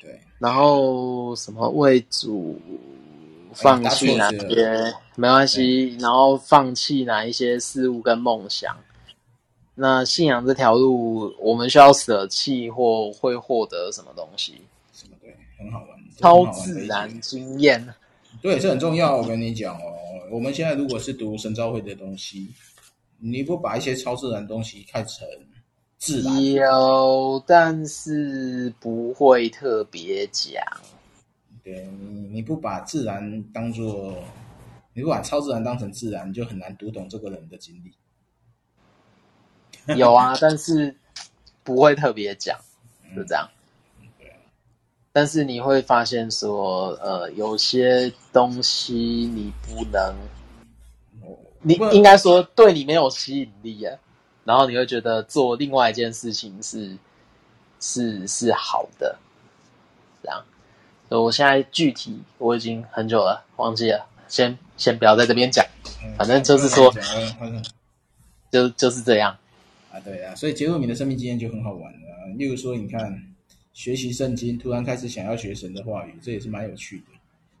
对。然后什么为主？放弃哪些没关系，然后放弃哪一些事物跟梦想。那信仰这条路，我们需要舍弃或会获得什么东西？什么对，很好玩，超自然经验。对，这很重要。我跟你讲哦，我们现在如果是读神召会的东西，你不把一些超自然东西看成自然，有，但是不会特别讲。对你，你不把自然当做，你不把超自然当成自然，你就很难读懂这个人的经历。有啊，但是不会特别讲，就这样。但是你会发现说，呃，有些东西你不能，你应该说对你没有吸引力啊，然后你会觉得做另外一件事情是是是好的，这样。我现在具体我已经很久了忘记了，先先不要在这边讲，反正就是说，就就是这样啊，对啊，所以结果你的生命经验就很好玩了。例如说，你看学习圣经，突然开始想要学神的话语，这也是蛮有趣的。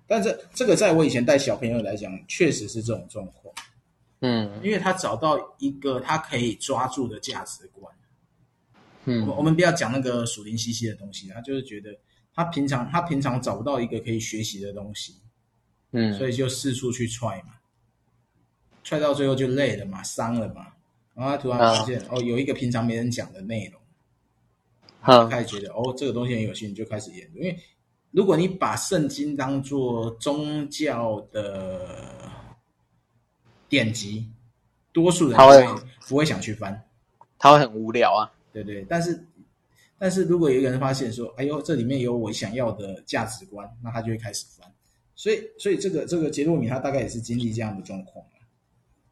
但这这个在我以前带小朋友来讲，确实是这种状况，嗯，因为他找到一个他可以抓住的价值观，嗯，我我们不要讲那个属灵兮兮的东西，他就是觉得他平常他平常找不到一个可以学习的东西，嗯，所以就四处去踹嘛，踹到最后就累了嘛，伤了嘛，然后他突然发现、啊、哦，有一个平常没人讲的内容，他开始觉得、啊、哦，这个东西很有趣，你就开始研究。因为如果你把圣经当做宗教的典籍，多数人会不会想去翻，他会很无聊啊。对对，但是但是如果有一个人发现说，哎呦，这里面有我想要的价值观，那他就会开始翻。所以所以这个这个杰洛米他大概也是经历这样的状况。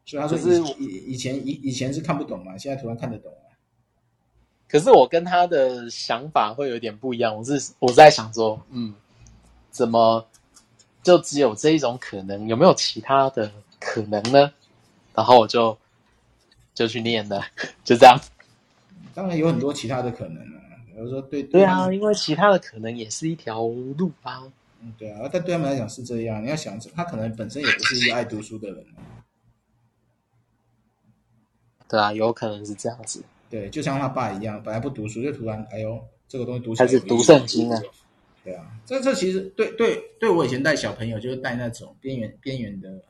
所以他说以以以前以以前是看不懂嘛，现在突然看得懂了。可是我跟他的想法会有点不一样，我是我在想说，嗯，怎么就只有这一种可能？有没有其他的可能呢？然后我就就去念了，就这样。当然有很多其他的可能啊，比如说对对啊，因为其他的可能也是一条路啊。嗯，对啊，但对他们来讲是这样。你要想，他可能本身也不是一个爱读书的人。对啊，有可能是这样子。对，就像他爸一样，本来不读书，就突然哎呦，这个东西读起来开始读圣经了。对啊，这这其实对对对我以前带小朋友，就是带那种边缘边缘的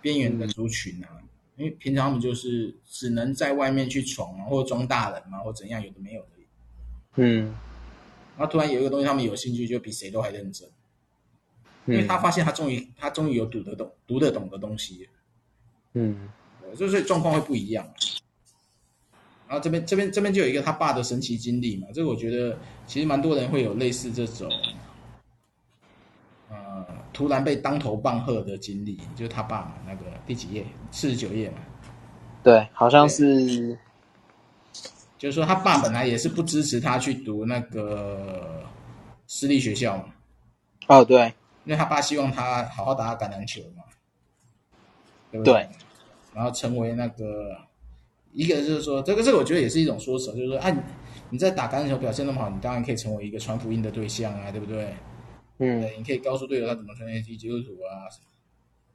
边缘的族群啊。嗯因为平常他们就是只能在外面去闯啊，或者装大人嘛，或怎样，有的没有的。嗯，然后突然有一个东西他们有兴趣，就比谁都还认真。因为他发现他终于他终于有读得懂读得懂的东西。嗯，就是状况会不一样。然后这边这边这边就有一个他爸的神奇经历嘛，这个我觉得其实蛮多人会有类似这种。呃突然被当头棒喝的经历，就是他爸嘛，那个第几页？四十九页嘛。对，好像是。就是说，他爸本来也是不支持他去读那个私立学校嘛。哦，对，因为他爸希望他好好打橄榄球嘛，对不对？对。然后成为那个一个，就是说，这个这个，我觉得也是一种说辞，就是说，哎，你在打橄榄球表现那么好，你当然可以成为一个传福音的对象啊，对不对？嗯，你可以告诉队友他怎么穿越基督徒啊什么。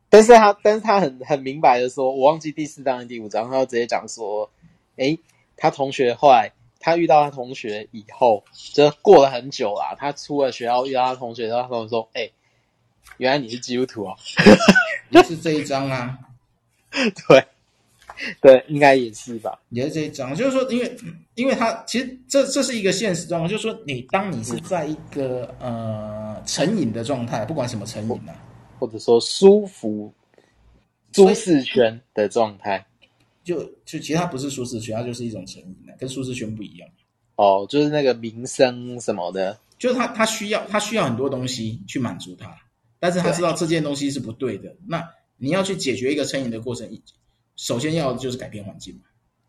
但是他，但是他很很明白的说，我忘记第四章第五章，他就直接讲说，诶，他同学后来他遇到他同学以后，就过了很久啦。他出了学校遇到他同学，然后他跟我说，诶，原来你是基督徒哦，就是这一章啊，对。对，应该也是吧。也是这一张，就是说，因为，因为他其实这这是一个现实状况，就是说，你当你是在一个、嗯、呃成瘾的状态，不管什么成瘾啊，或者说舒服舒适圈的状态，就就其实它不是舒适圈，它就是一种成瘾啊，跟舒适圈不一样。哦，就是那个名声什么的，就是他他需要他需要很多东西去满足他，但是他知道这件东西是不对的。对那你要去解决一个成瘾的过程。首先要的就是改变环境嘛，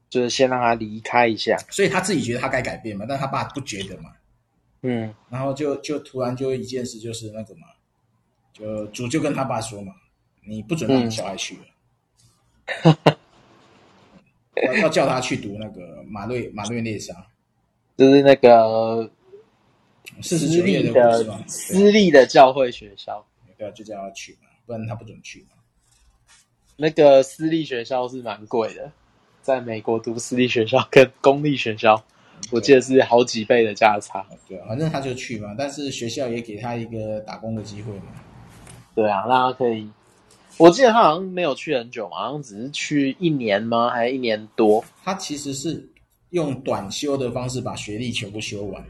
就是先让他离开一下，所以他自己觉得他该改变嘛，但他爸不觉得嘛，嗯，然后就就突然就一件事就是那个嘛，就主就跟他爸说嘛，你不准让你小孩去了，要、嗯、要叫他去读那个马瑞马瑞内莎，就是那个四十九页的私立的教会学校，对啊，就叫他去嘛，不然他不准去嘛。那个私立学校是蛮贵的，在美国读私立学校跟公立学校，我记得是好几倍的价差。对啊，反正他就去嘛，但是学校也给他一个打工的机会嘛。对啊，那他可以。我记得他好像没有去很久嘛，好像只是去一年吗？还是一年多？他其实是用短修的方式把学历全部修完。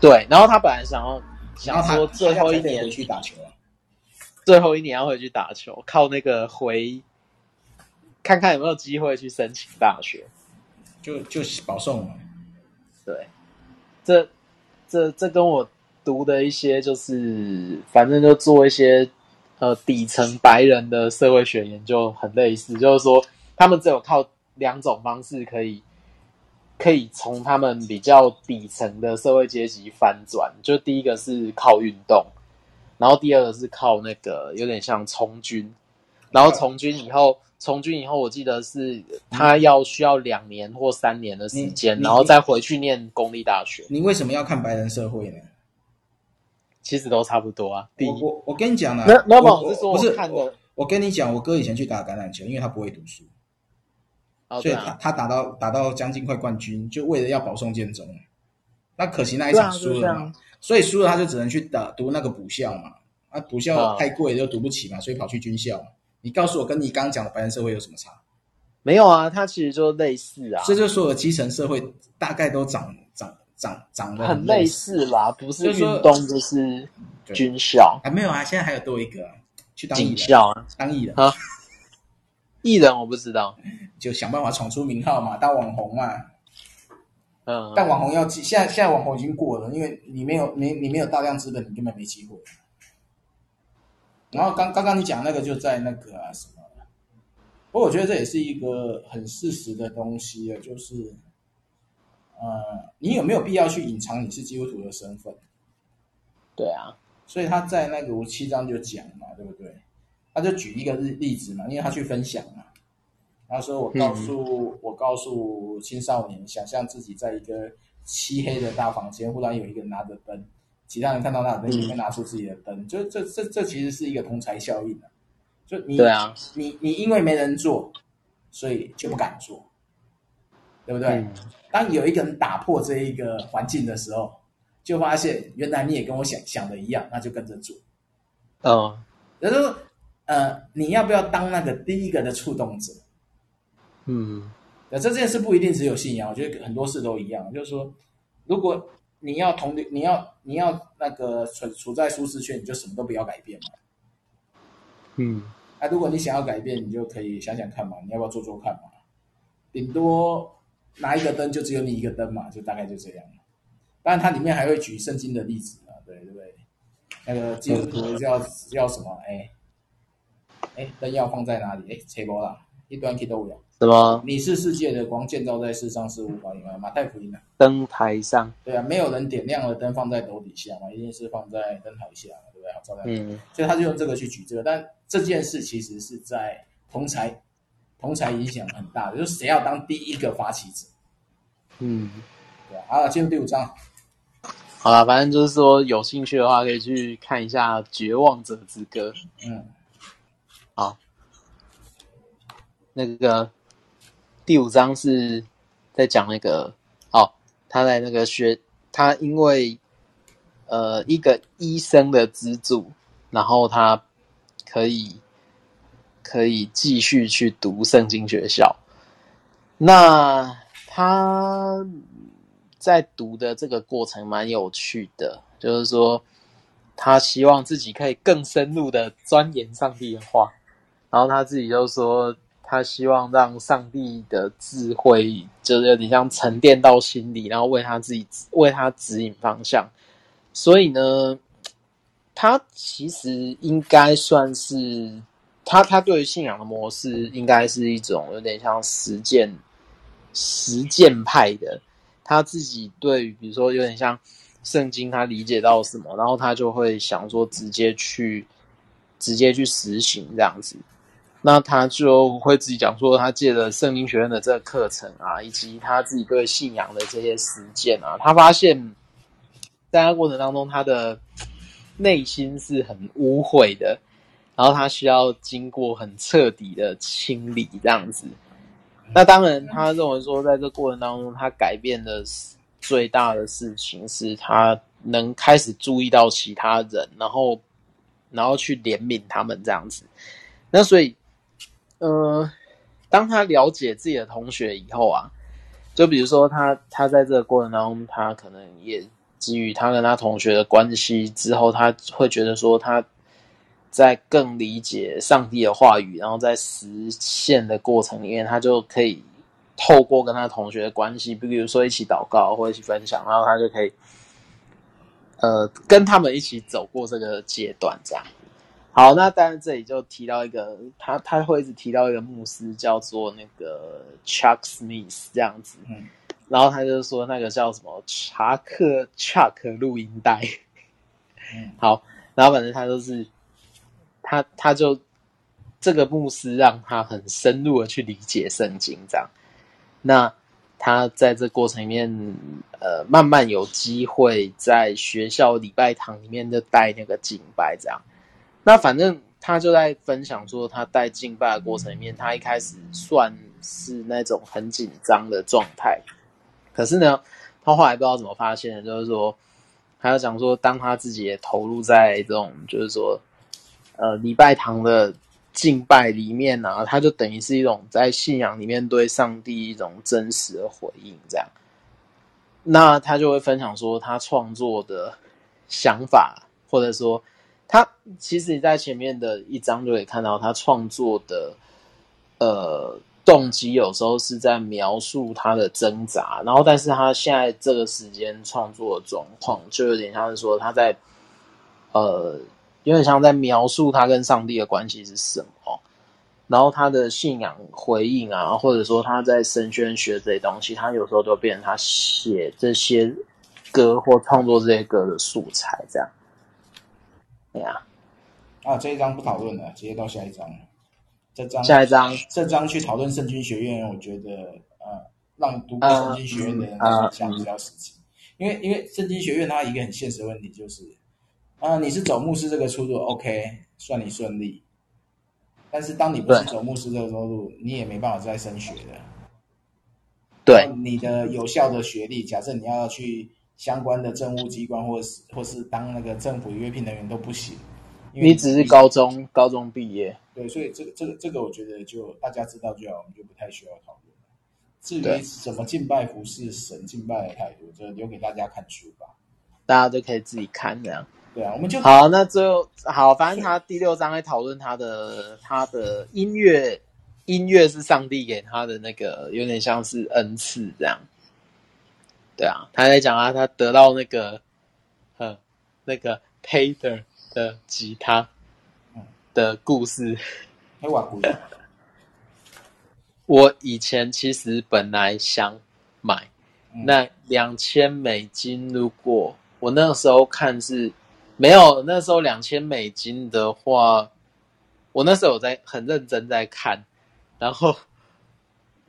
对，然后他本来想要想说最后一年去打球啊。最后一年要回去打球，靠那个回，看看有没有机会去申请大学，就就保送嘛。对，这这这跟我读的一些就是，反正就做一些呃底层白人的社会学研究很类似，就是说他们只有靠两种方式可以可以从他们比较底层的社会阶级翻转，就第一个是靠运动。然后第二个是靠那个有点像从军，然后从军以后，从军以后，我记得是他要需要两年或三年的时间，然后再回去念公立大学。你为什么要看白人社会呢？其实都差不多啊。第一，我我，我跟你讲啊，那那我是说我看的，我跟你讲，我哥以前去打橄榄球，因为他不会读书。哦、所以他他打到打到将近快冠军，就为了要保送建中。那可惜那一场输了嘛，所以输了他就只能去打读那个补校嘛。啊，补校太贵就读不起嘛，所以跑去军校。你告诉我，跟你刚刚讲的白人社会有什么差？没有啊，它其实就类似啊。这就所有的基层社会大概都长长长长得很类似啦，不是运动就是军校。还没有啊，现在还有多一个、啊、去当警校啊，当艺人啊。艺人我不知道，就想办法闯出名号嘛，当网红嘛。嗯，但网红要现在现在网红已经过了，因为你没有没你没有大量资本，你根本没机会。然后刚刚刚你讲那个就在那个啊什么，不过我觉得这也是一个很事实的东西啊，就是，呃，你有没有必要去隐藏你是基督徒的身份？对啊，所以他在那个五七章就讲嘛，对不对？他就举一个例例子嘛，因为他去分享嘛，他说我告诉、嗯、我告诉青少年，想象自己在一个漆黑的大房间，忽然有一个人拿着灯。其他人看到那灯，也会拿出自己的灯，嗯、就这这这其实是一个同才效应的。就你对啊，你你因为没人做，所以就不敢做，对不对？嗯、当有一个人打破这一个环境的时候，就发现原来你也跟我想想的一样，那就跟着做。哦，就是说，呃，你要不要当那个第一个的触动者？嗯，那这件事不一定只有信仰，我觉得很多事都一样。就是说，如果你要同你要你要那个处处在舒适圈，你就什么都不要改变嘛。嗯，啊，如果你想要改变，你就可以想想看嘛，你要不要做做看嘛？顶多拿一个灯，就只有你一个灯嘛，就大概就这样。当然，它里面还会举圣经的例子嘛，对对不对？那个基督徒要要什么？哎哎，灯要放在哪里？哎，切波啦，一端去都有。什么？你是世界的光，建造在世上是无法隐瞒。马太福音的灯台上，对啊，没有人点亮了灯放在楼底下嘛，一定是放在灯台下，对不对？好照亮。嗯，所以他就用这个去举这个，但这件事其实是在同才，同才影响很大的，就是谁要当第一个发起者。嗯，对啊。好了，进入第五章。好了，反正就是说，有兴趣的话可以去看一下《绝望者之歌》。嗯，好，那个。第五章是在讲那个哦，他在那个学，他因为呃一个医生的资助，然后他可以可以继续去读圣经学校。那他在读的这个过程蛮有趣的，就是说他希望自己可以更深入的钻研上帝的话，然后他自己就说。他希望让上帝的智慧，就是有点像沉淀到心里，然后为他自己为他指引方向。所以呢，他其实应该算是他他对于信仰的模式，应该是一种有点像实践实践派的。他自己对于比如说有点像圣经，他理解到什么，然后他就会想说直接去直接去实行这样子。那他就会自己讲说，他借了圣经学院的这个课程啊，以及他自己对信仰的这些实践啊，他发现，在他过程当中，他的内心是很污秽的，然后他需要经过很彻底的清理，这样子。那当然，他认为说，在这过程当中，他改变的最大的事情是他能开始注意到其他人，然后，然后去怜悯他们这样子。那所以。呃，当他了解自己的同学以后啊，就比如说他他在这个过程当中，他可能也基于他跟他同学的关系之后，他会觉得说他在更理解上帝的话语，然后在实现的过程里面，他就可以透过跟他同学的关系，比如说一起祷告或者一起分享，然后他就可以呃跟他们一起走过这个阶段，这样。好，那当然这里就提到一个，他他会一直提到一个牧师叫做那个 Chuck Smith 这样子，嗯，然后他就说那个叫什么查克 Chuck 录音带，嗯，好，然后反正他就是他他就这个牧师让他很深入的去理解圣经这样，那他在这过程里面，呃，慢慢有机会在学校礼拜堂里面就带那个敬拜这样。那反正他就在分享说，他带敬拜的过程里面，他一开始算是那种很紧张的状态。可是呢，他后来不知道怎么发现的，就是说，他要讲说，当他自己也投入在这种，就是说，呃，礼拜堂的敬拜里面呢、他就等于是一种在信仰里面对上帝一种真实的回应，这样。那他就会分享说，他创作的想法，或者说，他其实你在前面的一章就可以看到他创作的，呃。动机有时候是在描述他的挣扎，然后，但是他现在这个时间创作的状况，就有点像是说他在，呃，有点像在描述他跟上帝的关系是什么，然后他的信仰回应啊，或者说他在神学学这些东西，他有时候都变成他写这些歌或创作这些歌的素材，这样。对呀，啊，这一章不讨论了，直接到下一章。这章下一章，这章去讨论圣经学院，我觉得呃，让读过圣经学院的人讲比较实际，因为因为圣经学院它一个很现实的问题就是，啊、呃，你是走牧师这个出路，OK，算你顺利，但是当你不是走牧师这个出路，你也没办法再升学的。对，你的有效的学历，假设你要去相关的政务机关，或是或是当那个政府约聘人员都不行。你，你只是高中高中毕业，对，所以这个这个这个，我觉得就大家知道就好，我们就不太需要讨论。至于怎么敬拜服侍神、敬拜的态度，就留给大家看书吧。大家都可以自己看这样。对啊，我们就好。那最后好，反正他第六章在讨论他的他的音乐，音乐是上帝给他的那个，有点像是恩赐这样。对啊，他在讲啊，他得到那个，呃，那个 Taylor 的吉他的故事，我以前其实本来想买，那两千美金。如果我那个时候看是没有，那时候两千美金的话，我那时候有在很认真在看，然后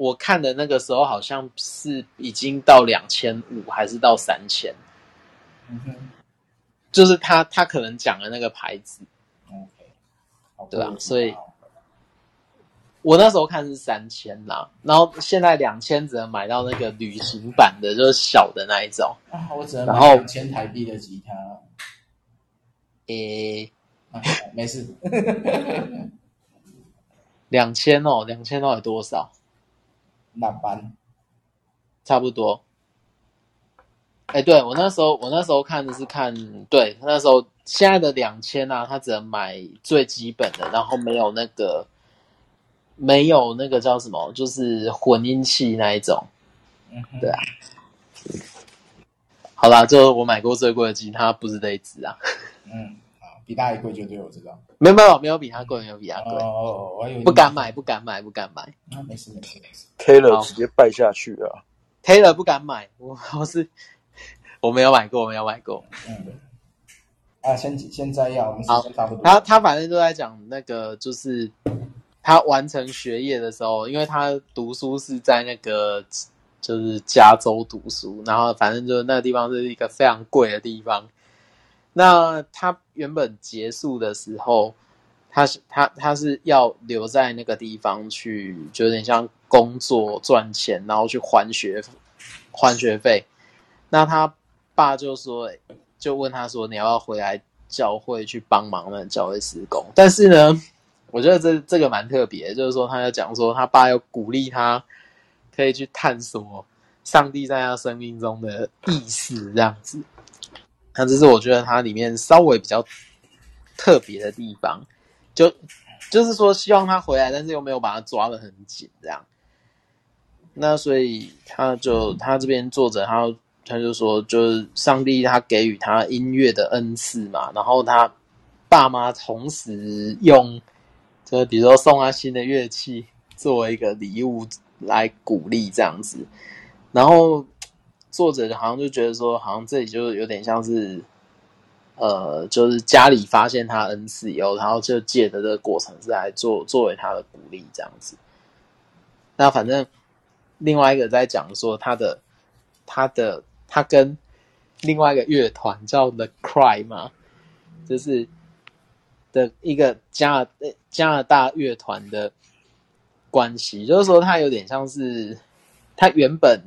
我看的那个时候好像是已经到两千五，还是到三千？嗯哼。就是他，他可能讲的那个牌子，OK，对啊？所以，我那时候看是三千啦，然后现在两千只能买到那个旅行版的，就是小的那一种。啊，我只能买两千台币的吉他。诶、啊，没事。两千哦，两千到底多少？那班，差不多。哎、欸，对，我那时候，我那时候看的是看，对，那时候现在的两千啊，他只能买最基本的，然后没有那个，没有那个叫什么，就是混音器那一种。嗯，对啊。好啦，就我买过最贵的吉他不是这一支啊。嗯，好，比它还贵就对，我知道。没有没有没有比它贵，没有比它贵。哦，我还以为不敢买，不敢买，不敢买。啊，没事没事没事。Taylor 直接败下去啊。Taylor 不敢买，我我是。我没有买过，我没有买过。嗯，啊，先先摘要，我们时间差不多。他他反正都在讲那个，就是他完成学业的时候，因为他读书是在那个就是加州读书，然后反正就是那个地方是一个非常贵的地方。那他原本结束的时候，他是他他是要留在那个地方去，就有点像工作赚钱，然后去还学还学费。那他。爸就说，就问他说：“你要不要回来教会去帮忙呢教会施工？”但是呢，我觉得这这个蛮特别，就是说他要讲说他爸要鼓励他，可以去探索上帝在他生命中的意思，这样子。那这是我觉得他里面稍微比较特别的地方，就就是说希望他回来，但是又没有把他抓得很紧，这样。那所以他就他这边作者他。他就说，就是上帝他给予他音乐的恩赐嘛，然后他爸妈同时用，就比如说送他新的乐器作为一个礼物来鼓励这样子，然后作者好像就觉得说，好像这里就有点像是，呃，就是家里发现他恩赐以后，然后就借的这个过程是来做作为他的鼓励这样子。那反正另外一个在讲说他的他的。他跟另外一个乐团叫 The Cry 嘛，就是的一个加加拿大乐团的关系，就是说他有点像是他原本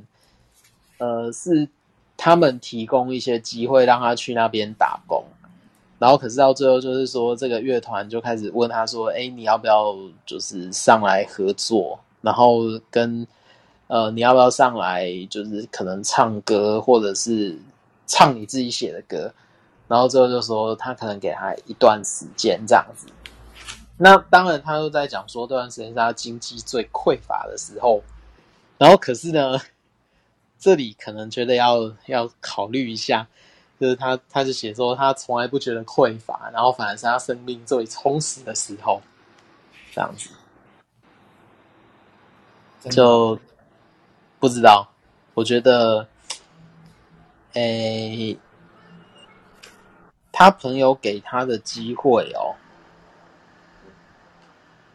呃是他们提供一些机会让他去那边打工，然后可是到最后就是说这个乐团就开始问他说：“哎，你要不要就是上来合作？然后跟呃你要不要上来就是可能唱歌或者是唱你自己写的歌？”然后最后就说他可能给他一段时间这样子。那当然，他又在讲说这段时间是他经济最匮乏的时候，然后可是呢，这里可能觉得要要考虑一下，就是他他就写说他从来不觉得匮乏，然后反而是他生命最充实的时候，这样子，就不知道，我觉得，诶，他朋友给他的机会哦。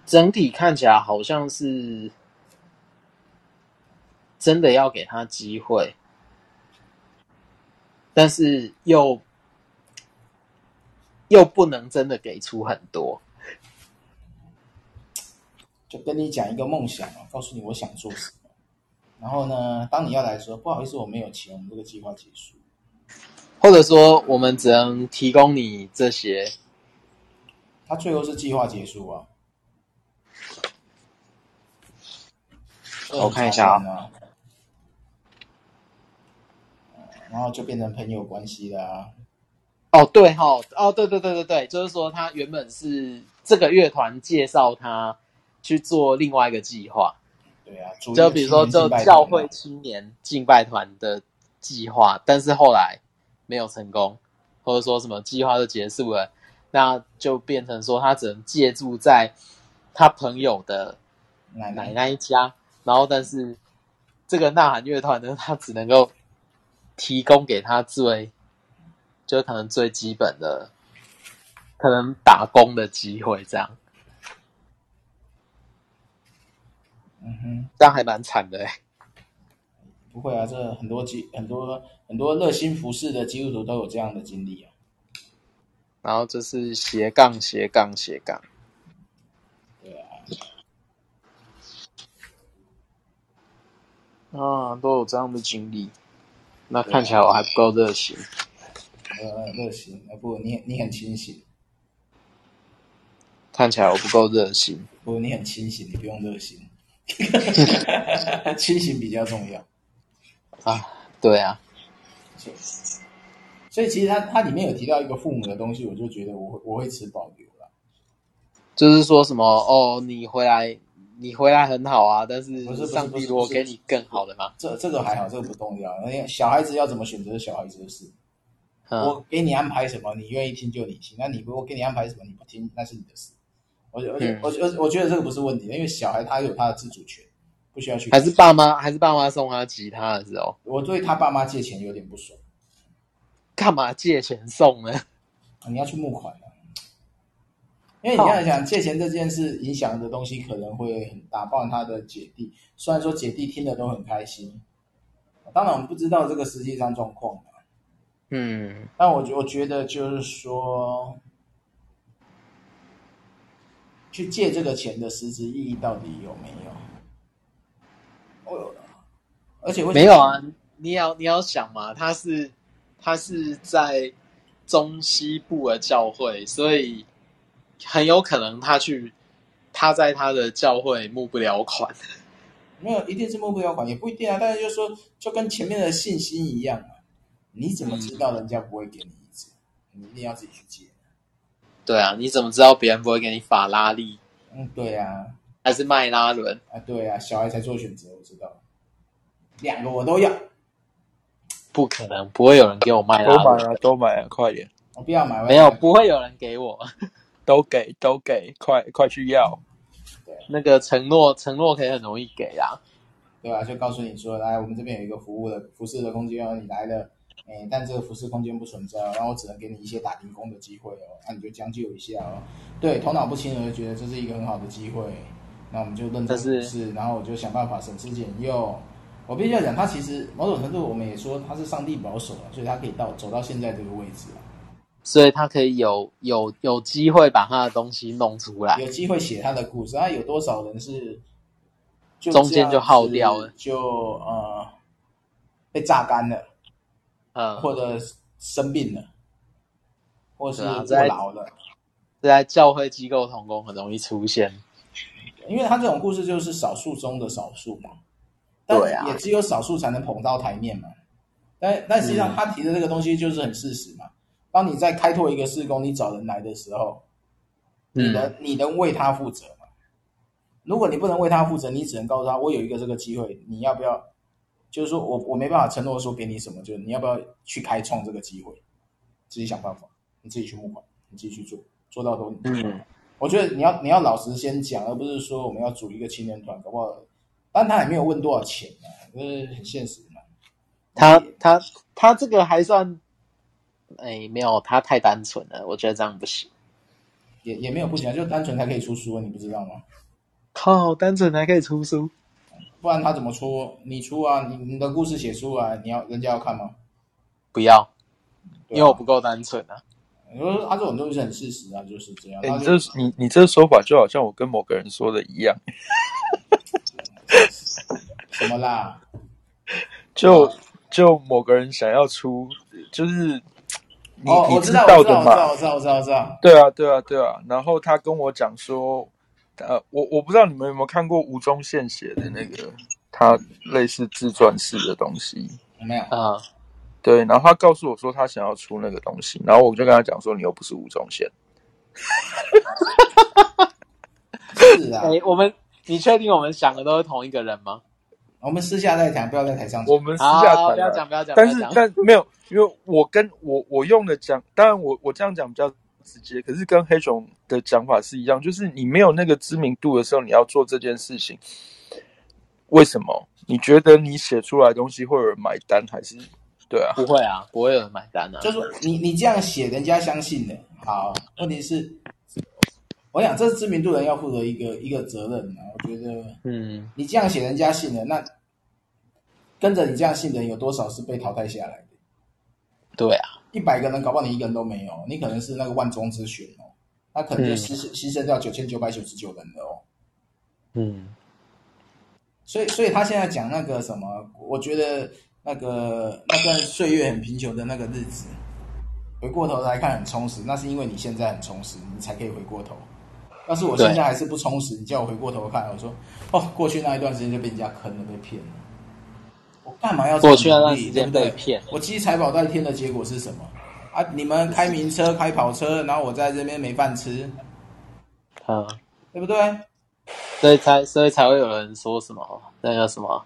整体看起来好像是真的要给他机会，但是又又不能真的给出很多。就跟你讲一个梦想啊，告诉你我想做什么。然后呢，当你要来说不好意思，我没有钱，我们这个计划结束，或者说我们只能提供你这些。他最后是计划结束啊。我看一下啊，然后就变成朋友关系了啊。哦，对哈，哦，对对对对对，就是说他原本是这个乐团介绍他去做另外一个计划。对啊，就比如说就教会青年敬拜团的计划，但是后来没有成功，或者说什么计划就结束了，那就变成说他只能借住在他朋友的奶奶那一家。然后，但是这个呐喊乐团呢，他只能够提供给他最，就可能最基本的，可能打工的机会，这样。嗯哼，这样还蛮惨的哎。不会啊，这很多基很多很多热心服侍的基督徒都有这样的经历啊。然后这是斜杠斜杠斜杠。对啊，都有这样的经历，那看起来我还不够热心。呃，热心，不，你你很清醒。看起来我不够热心。不，你很清醒，你不用热心。清醒比较重要。啊，对啊。所以其实他他里面有提到一个父母的东西，我就觉得我我会持保留了。就是说什么哦，你回来。你回来很好啊，但是上帝如果给你更好的吗？这这个还好，这个不重要。因为小孩子要怎么选择是小孩子的事。嗯、我给你安排什么，你愿意听就你听。那你如果给你安排什么你不听，那是你的事。我我我我我觉得这个不是问题，因为小孩他有他的自主权，不需要去。还是爸妈还是爸妈送他吉他的时候，我对他爸妈借钱有点不爽。干嘛借钱送呢？你要去募款的。因为你要想借钱这件事，影响的东西可能会很大，包括他的姐弟。虽然说姐弟听了都很开心，当然我们不知道这个实际上状况。嗯，但我觉我觉得就是说，去借这个钱的实质意义到底有没有？哦，而且没有啊！你要你要想嘛，他是他是在中西部的教会，所以。很有可能他去，他在他的教会募不了款，没有一定是募不了款，也不一定啊。但是就是说，就跟前面的信心一样啊，你怎么知道人家不会给你一次？嗯、你一定要自己去借。对啊，你怎么知道别人不会给你法拉利？嗯，对啊，还是迈拉伦啊？对啊，小孩才做选择，我知道，两个我都要。不可能，不会有人给我迈拉伦。都买啊，都买啊，快点！我不要买，没有，不会有人给我。都给都给，快快去要！对，那个承诺承诺可以很容易给啊，对吧？就告诉你说，来，我们这边有一个服务的服饰的空间哦，你来了，哎，但这个服饰空间不存在，然后我只能给你一些打零工的机会哦，那、啊、你就将就一下哦。对，头脑不清的就觉得这是一个很好的机会，那我们就认真服侍，然后我就想办法省吃俭用。我必须要讲，他其实某种程度我们也说他是上帝保守了，所以他可以到走到现在这个位置啊。所以他可以有有有机会把他的东西弄出来，有机会写他的故事。那有多少人是就中间就耗掉了，就呃被榨干了，嗯，或者生病了，或是过劳了。在教会机构同工很容易出现，因为他这种故事就是少数中的少数嘛，但也只有少数才能捧到台面嘛。但但实际上他提的这个东西就是很事实嘛。嗯、当你在开拓一个事工，你找人来的时候，你能、嗯、你能为他负责吗？如果你不能为他负责，你只能告诉他，我有一个这个机会，你要不要？就是说我我没办法承诺说给你什么，就是你要不要去开创这个机会？自己想办法，你自己去募款，你自己去做。做到都，嗯，我觉得你要你要老实先讲，而不是说我们要组一个青年团，搞不好，但他也没有问多少钱啊，就是很现实嘛。他他他这个还算，哎，没有，他太单纯了，我觉得这样不行。也也没有不行啊，就单纯才可以出书啊，你不知道吗？靠，单纯才可以出书，不然他怎么出？你出啊，你你的故事写出来，你要人家要看吗？不要，因为我不够单纯啊。你说他这种东西很事实啊，就是这样。欸、你这你你这说法就好像我跟某个人说的一样。什么啦？就就某个人想要出，就是你、哦、你知道的嘛？我知道，我知道，我知道。对啊，对啊，对啊。然后他跟我讲说，呃，我我不知道你们有没有看过吴宗宪写的那个他类似自传式的东西？没有啊。对，然后他告诉我说他想要出那个东西，然后我就跟他讲说，你又不是吴宗宪。是啊，哎，我们，你确定我们想的都是同一个人吗？我们私下再讲，不要在台上讲。我们私下讲，不要讲，不要讲。但是，但没有，因为我跟我我用的讲，当然我我这样讲比较直接，可是跟黑熊的讲法是一样，就是你没有那个知名度的时候，你要做这件事情，为什么？你觉得你写出来的东西会有人买单，还是？对啊，不会啊，不会有人买单啊。就是说你你这样写，人家相信的。好，问题是，我想这是知名度人要负的一个一个责任啊。我觉得，嗯，你这样写，人家信的，那跟着你这样信的人有多少是被淘汰下来的？对啊，一百个人，搞不好你一个人都没有，你可能是那个万中之选哦，那可能就牺牲牺牲掉九千九百九十九人了哦。嗯，所以所以他现在讲那个什么，我觉得。那个那段岁月很贫穷的那个日子，回过头来看很充实，那是因为你现在很充实，你才可以回过头。要是我现在还是不充实，你叫我回过头看，我说哦，过去那一段时间就被人家坑了，被骗了。我干嘛要？过去那段时间被骗，我积财宝在天的结果是什么？啊，你们开名车开跑车，然后我在这边没饭吃，啊，对不对？所以才所以才会有人说什么那个什么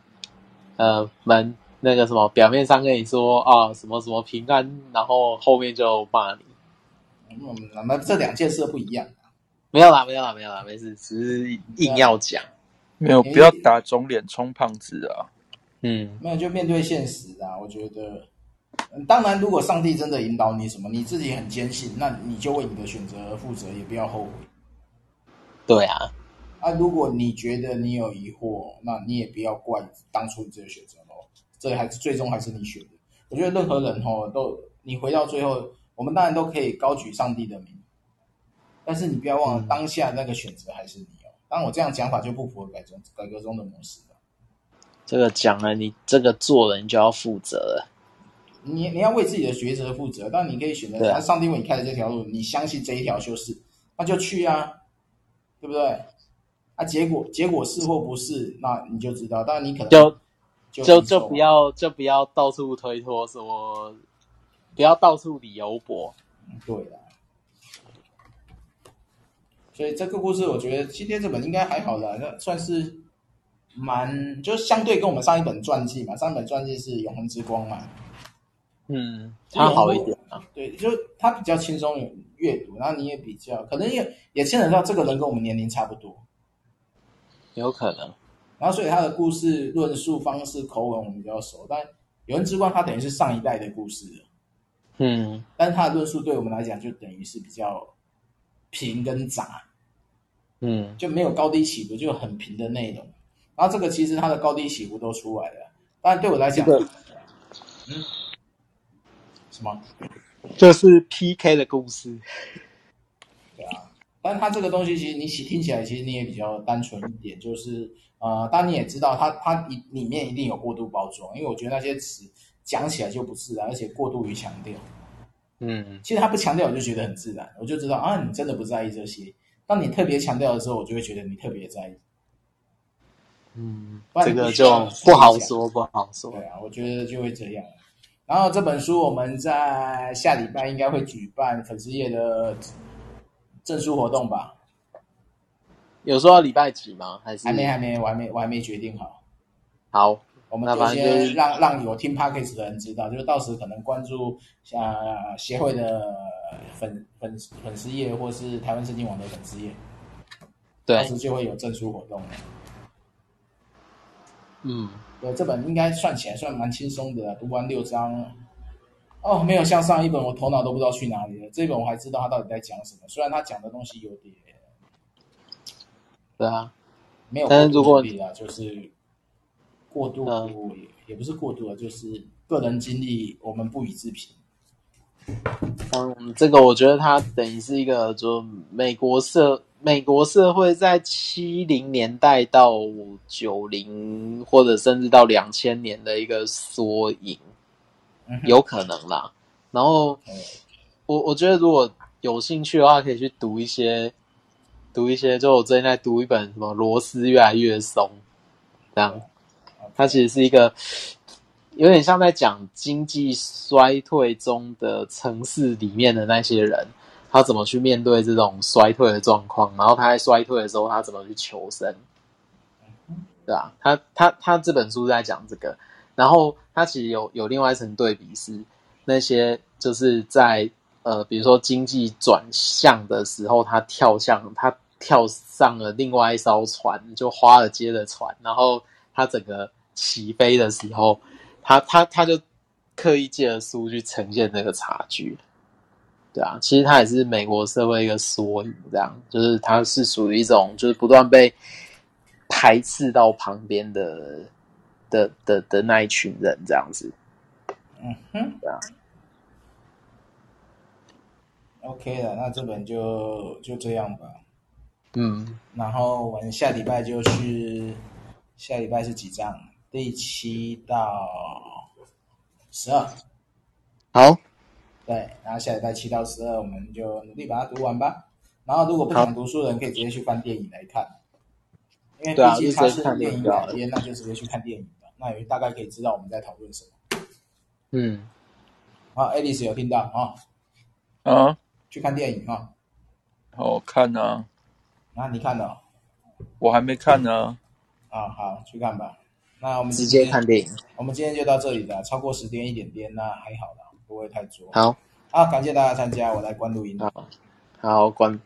呃门。那个什么，表面上跟你说啊，什么什么平安，然后后面就骂你。嗯，那这两件事不一样。没有啦，没有啦，没有啦，没事，只是硬要讲。没有，不要打肿脸充胖子啊。嗯，没有，就面对现实啊。我觉得，当然，如果上帝真的引导你什么，你自己很坚信，那你就为你的选择而负责，也不要后悔。对啊。啊，如果你觉得你有疑惑，那你也不要怪当初你这个选择。这还是最终还是你选的。我觉得任何人吼都，你回到最后，我们当然都可以高举上帝的名，但是你不要忘了当下那个选择还是你哦。当然我这样讲法就不符合改中改革中的模式了。这个讲了，你这个做了，你就要负责了。你你要为自己的抉择负责，但你可以选择，那上帝为你开的这条路，你相信这一条就是，那就去啊，对不对？啊，结果结果是或不是，那你就知道。但你可能就。就就，就不要就不要到处推脱说，不要到处理由博。对啊，所以这个故事我觉得今天这本应该还好了，那算是蛮就相对跟我们上一本传记嘛，上一本传记是《永恒之光》嘛，嗯，它好一点啊。对，就它比较轻松阅读，然后你也比较可能也也牵扯到这个人跟我们年龄差不多，有可能。然后，所以他的故事论述方式、口吻我们比较熟，但《永恒之光》它等于是上一代的故事，嗯，但是他的论述对我们来讲就等于是比较平跟杂，嗯，就没有高低起伏，就很平的内容。然后这个其实它的高低起伏都出来了，但对我来讲，这个、嗯，什么？就是 PK 的公司，对啊，但它这个东西其实你起听起来其实你也比较单纯一点，就是呃，当你也知道它它里里面一定有过度包装，因为我觉得那些词讲起来就不自然，而且过度于强调。嗯，其实他不强调我就觉得很自然，我就知道啊，你真的不在意这些。当你特别强调的时候，我就会觉得你特别在意。嗯，这个就不好说，不好说。对啊，我觉得就会这样。然后这本书我们在下礼拜应该会举办粉丝页的证书活动吧？有说到礼拜几吗？还是还没？还没？我还没？我还没决定好。好，我们就先让让有听 Podcast 的人知道，就是到时可能关注像协会的粉粉粉丝页，或是台湾圣经网的粉丝页，对，到时就会有证书活动了。嗯，对，这本应该算起来算蛮轻松的，读完六章，哦，没有像上一本我头脑都不知道去哪里了。这本我还知道他到底在讲什么，虽然他讲的东西有点，对啊，没有过度努力啊，就是过度也也不是过度啊，就是个人经历我们不予置评。嗯，这个我觉得它等于是一个，就美国社美国社会在七零年代到九零或者甚至到两千年的一个缩影，有可能啦。然后我我觉得如果有兴趣的话，可以去读一些读一些，就我最近在读一本什么《螺丝越来越松》，这样，它其实是一个。有点像在讲经济衰退中的城市里面的那些人，他怎么去面对这种衰退的状况，然后他在衰退的时候，他怎么去求生，对吧？他他他这本书在讲这个，然后他其实有有另外一层对比是那些就是在呃，比如说经济转向的时候，他跳向他跳上了另外一艘船，就华尔街的船，然后他整个起飞的时候。他他他就刻意借了书去呈现这个差距，对啊，其实他也是美国社会一个缩影，这样就是他是属于一种就是不断被排斥到旁边的的的的那一群人这样子，嗯哼，对啊，OK 了，那这本就就这样吧，嗯，然后我们下礼拜就是下礼拜是几章？第七到十二，好，对，然后下礼拜七到十二，我们就努力把它读完吧。然后如果不想读书的人，可以直接去翻电影来看，因为毕竟它是电影改编，那就直接去看电影吧。那也大概可以知道我们在讨论什么。嗯，好，Alice 有听到啊？啊，去看电影啊？好看啊！啊，你看了？我还没看呢。啊，好，去看吧。那我们直接看电影。我们今天就到这里了，超过十天一点点，那还好啦，不会太多。好，好，感谢大家参加，我来关录音。好，好关。